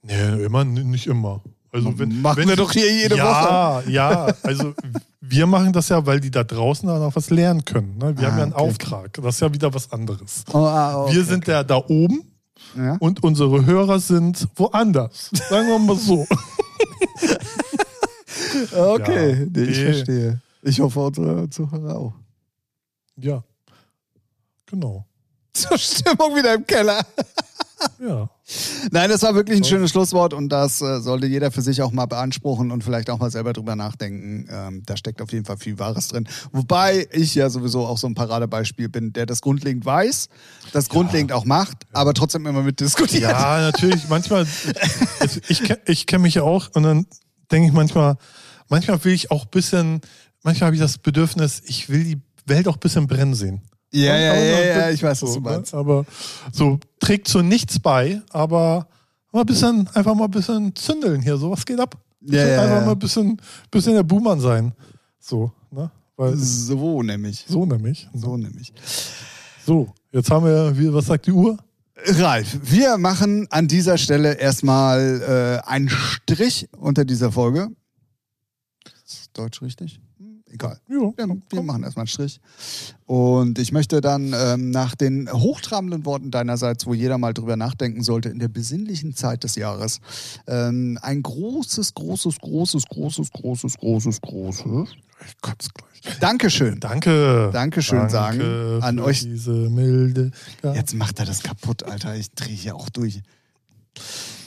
Nee, immer, nicht immer. Also wenn, Machen wenn wir doch hier jede ja, Woche. Ja, also wir machen das ja, weil die da draußen dann auch was lernen können. Ne? Wir Ah, haben ja einen okay. Auftrag. Das ist ja wieder was anderes. Oh, ah, okay, wir sind ja da oben Ja? und unsere Hörer sind woanders. Sagen wir mal so. Okay, Ja, nee, ich verstehe. Ich hoffe, unsere Zuhörer auch. Ja. Genau. Zur Stimmung wieder im Keller. Ja. Nein, das war wirklich ein schönes Schlusswort und das äh, sollte jeder für sich auch mal beanspruchen und vielleicht auch mal selber drüber nachdenken. Ähm, da steckt auf jeden Fall viel Wahres drin. Wobei ich ja sowieso auch so ein Paradebeispiel bin, der das grundlegend weiß, das grundlegend auch macht, aber trotzdem immer mit diskutiert. Ja, natürlich. Manchmal, also ich, ke- ich kenne mich ja auch und dann denke ich manchmal, manchmal will ich auch ein bisschen, manchmal habe ich das Bedürfnis, ich will die Welt auch ein bisschen brennen sehen. Ja, ja, ja, ja, ich weiß, was so, du ne? meinst. Aber so trägt zu nichts bei, aber mal ein bisschen, einfach mal ein bisschen zündeln hier. So, was geht ab? Ja, ja, einfach mal ein bisschen, bisschen der Buhmann sein. So, ne? Weil, So nämlich. so nämlich. So nämlich. So, jetzt haben wir, wie, was sagt die Uhr? Ralf, wir machen an dieser Stelle erstmal äh, einen Strich unter dieser Folge. Ist Deutsch richtig? Egal. Ja, Ja, wir machen erstmal einen Strich. Und ich möchte dann ähm, nach den hochtrabenden Worten deinerseits, wo jeder mal drüber nachdenken sollte, in der besinnlichen Zeit des Jahres, ähm, ein großes, großes, großes, großes, großes, großes, großes Ich kotze gleich. Dankeschön. Danke. Dankeschön Danke sagen an euch. Diese milde. Ja. Jetzt macht er das kaputt, Alter. Ich drehe hier auch durch.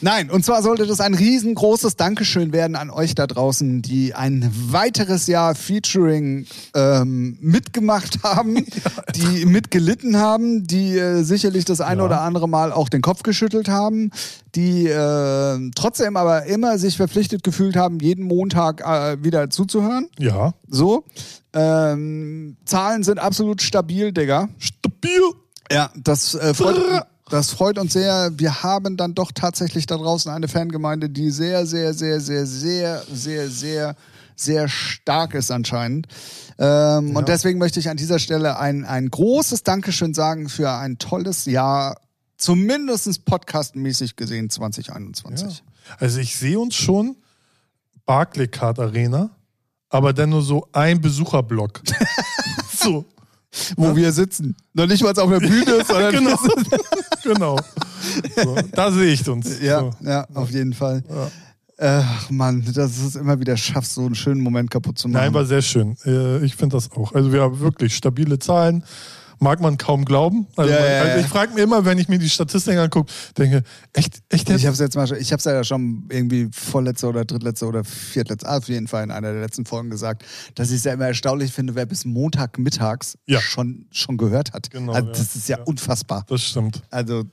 Nein, und zwar sollte das ein riesengroßes Dankeschön werden an euch da draußen, die ein weiteres Jahr Featuring ähm, mitgemacht haben, die mitgelitten haben, die äh, sicherlich das eine Ja. oder andere Mal auch den Kopf geschüttelt haben, die äh, trotzdem aber immer sich verpflichtet gefühlt haben, jeden Montag äh, wieder zuzuhören. ja. So. Ähm, Zahlen sind absolut stabil, Digga. Stabil. Ja, das, äh, freut, das freut uns sehr. Wir haben dann doch tatsächlich da draußen eine Fangemeinde, die sehr, sehr, sehr, sehr, sehr, sehr, sehr, sehr stark ist anscheinend. Ähm, Und deswegen möchte ich an dieser Stelle ein, ein großes Dankeschön sagen für ein tolles Jahr, zumindest podcastmäßig gesehen 2021. Ja. Also ich sehe uns schon Barclaycard Arena, aber dann nur so ein Besucherblock. so. Wo wir sitzen. Noch nicht mal auf der Bühne, sondern Genau. Genau. So, da sehe ich uns. Ja, So. ja, auf jeden Fall. Ja. Ach Mann, dass du es immer wieder schaffst, so einen schönen Moment kaputt zu machen. Nein, war sehr schön. Äh, Ich finde das auch. Also wir haben wirklich stabile Zahlen. Mag man kaum glauben. Also, Ja, man, ja, also ja. ich frage mir immer, wenn ich mir die Statistiken angucke, denke, echt, echt jetzt? Ich habe es jetzt mal, schon- ich habe es ja schon irgendwie vorletzte oder drittletzte oder viertletzte, auf jeden Fall in einer der letzten Folgen gesagt, dass ich es ja immer erstaunlich finde, wer bis Montagmittags Ja. schon, schon gehört hat. Genau, also, ja. das ist ja, Ja. unfassbar. Das stimmt. Also,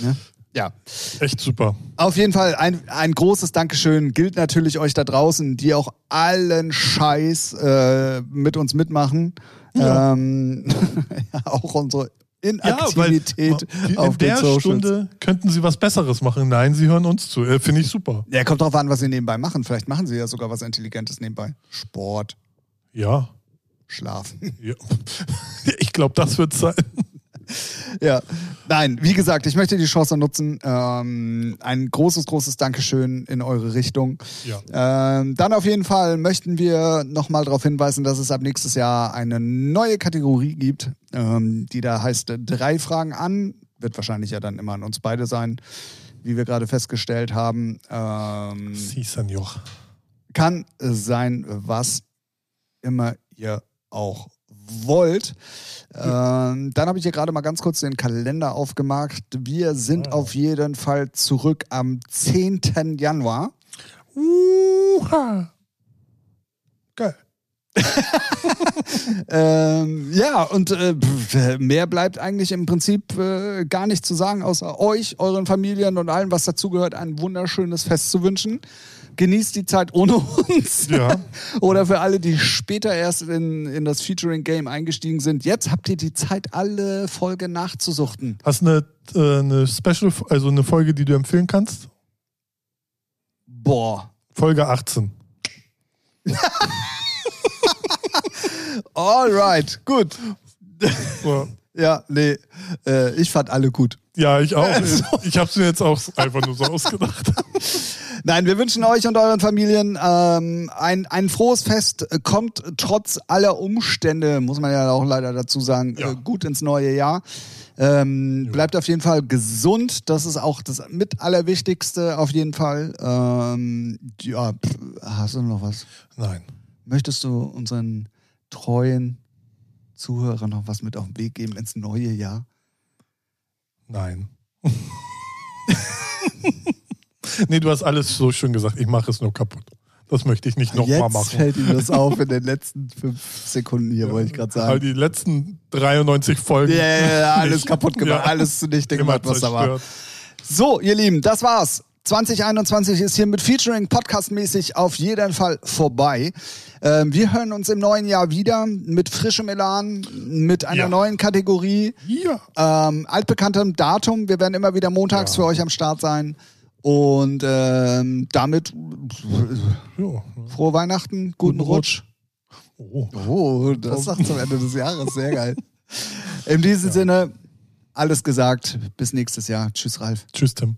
ne? Ja. Echt super. Auf jeden Fall ein, ein großes Dankeschön gilt natürlich euch da draußen, die auch allen Scheiß äh, mit uns mitmachen. Ja. Ähm, ja, auch unsere Ja, Inaktivität weil auf in der Socials. Stunde könnten sie was Besseres machen. Nein, sie hören uns zu. Äh, Finde ich super. Ja, kommt drauf an, was sie nebenbei machen. Vielleicht machen sie ja sogar was Intelligentes nebenbei. Sport, Ja. Schlafen. ja. Ich glaube, das wird sein. ja. Nein, wie gesagt, ich möchte die Chance nutzen. Ähm, ein großes, großes Dankeschön in eure Richtung. Ja. Ähm, dann auf jeden Fall möchten wir nochmal darauf hinweisen, dass es ab nächstes Jahr eine neue Kategorie gibt, ähm, die da heißt äh, drei Fragen an. Wird wahrscheinlich ja dann immer an uns beide sein, wie wir gerade festgestellt haben. Ähm, Sie, Senor. kann sein, was immer ihr auch wollt. Ähm, dann habe ich hier gerade mal ganz kurz den Kalender aufgemacht. Wir sind Wow. auf jeden Fall zurück am 10. Januar. Uha. Geil. Ähm, ja, und äh, mehr bleibt eigentlich im Prinzip äh, gar nicht zu sagen, außer euch, euren Familien und allem, was dazugehört, ein wunderschönes Fest zu wünschen. Genießt die Zeit ohne uns. Ja. Oder für alle, die später erst in, in das Featuring-Game eingestiegen sind, jetzt habt ihr die Zeit, alle Folge nachzusuchten. Hast du eine, äh, eine Special, also eine Folge, die du empfehlen kannst? Boah. Folge 18. Alright, gut. Ja, nee, äh, ich fand alle gut. Ja, ich auch. Ich habe es mir jetzt auch einfach nur so ausgedacht. Nein, wir wünschen euch und euren Familien ähm, ein, ein frohes Fest. Kommt trotz aller Umstände, muss man ja auch leider dazu sagen, Ja. äh, gut ins neue Jahr. Ähm, bleibt auf jeden Fall gesund. Das ist auch das mit Allerwichtigste auf jeden Fall. Ähm, ja, pff, hast du noch was? Nein. Möchtest du unseren treuen Zuhörern noch was mit auf den Weg geben ins neue Jahr? Nein. nee, du hast alles so schön gesagt. Ich mache es nur kaputt. Das möchte ich nicht nochmal Jetzt machen. fällt ihm das auf in den letzten fünf Sekunden hier, wollte ich gerade sagen. Weil die letzten 93 Folgen. Ja, ja, ja, alles kaputt gemacht, Ja. alles zunichte gemacht, was da war. So, ihr Lieben, das war's. 2021 ist hier mit Featuring podcastmäßig auf jeden Fall vorbei. Ähm, wir hören uns im neuen Jahr wieder mit frischem Elan, mit einer Ja. neuen Kategorie, Ja. ähm, altbekanntem Datum. Wir werden immer wieder montags Ja. für euch am Start sein. Und ähm, damit Ja. frohe Weihnachten, guten, Guten Rutsch. Oh. Oh, das sagt zum Ende des Jahres. Sehr geil. In diesem Sinne, alles gesagt. Bis nächstes Jahr. Tschüss, Ralf. Tschüss, Tim.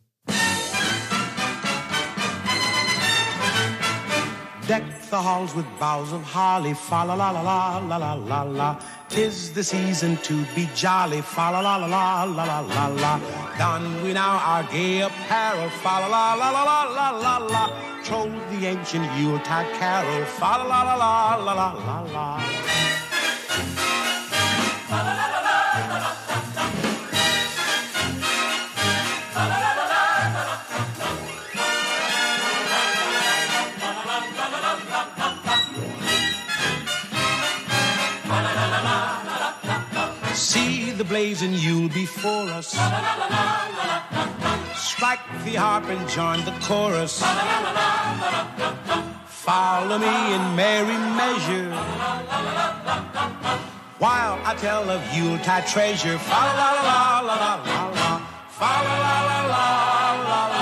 Deck the halls with boughs of holly, fa la la la la la la la la. Tis the season to be jolly, fa la la la la la la la la. Don we now our gay apparel, fa la la la la la la la la. Troll the ancient Yuletide carol, fa la la la la la la la la. See you'll be for us. Strike the harp and join the chorus. Follow me in merry measure. While I tell of Yuletide treasure. Fa la la la la la la la. Fa la la la la.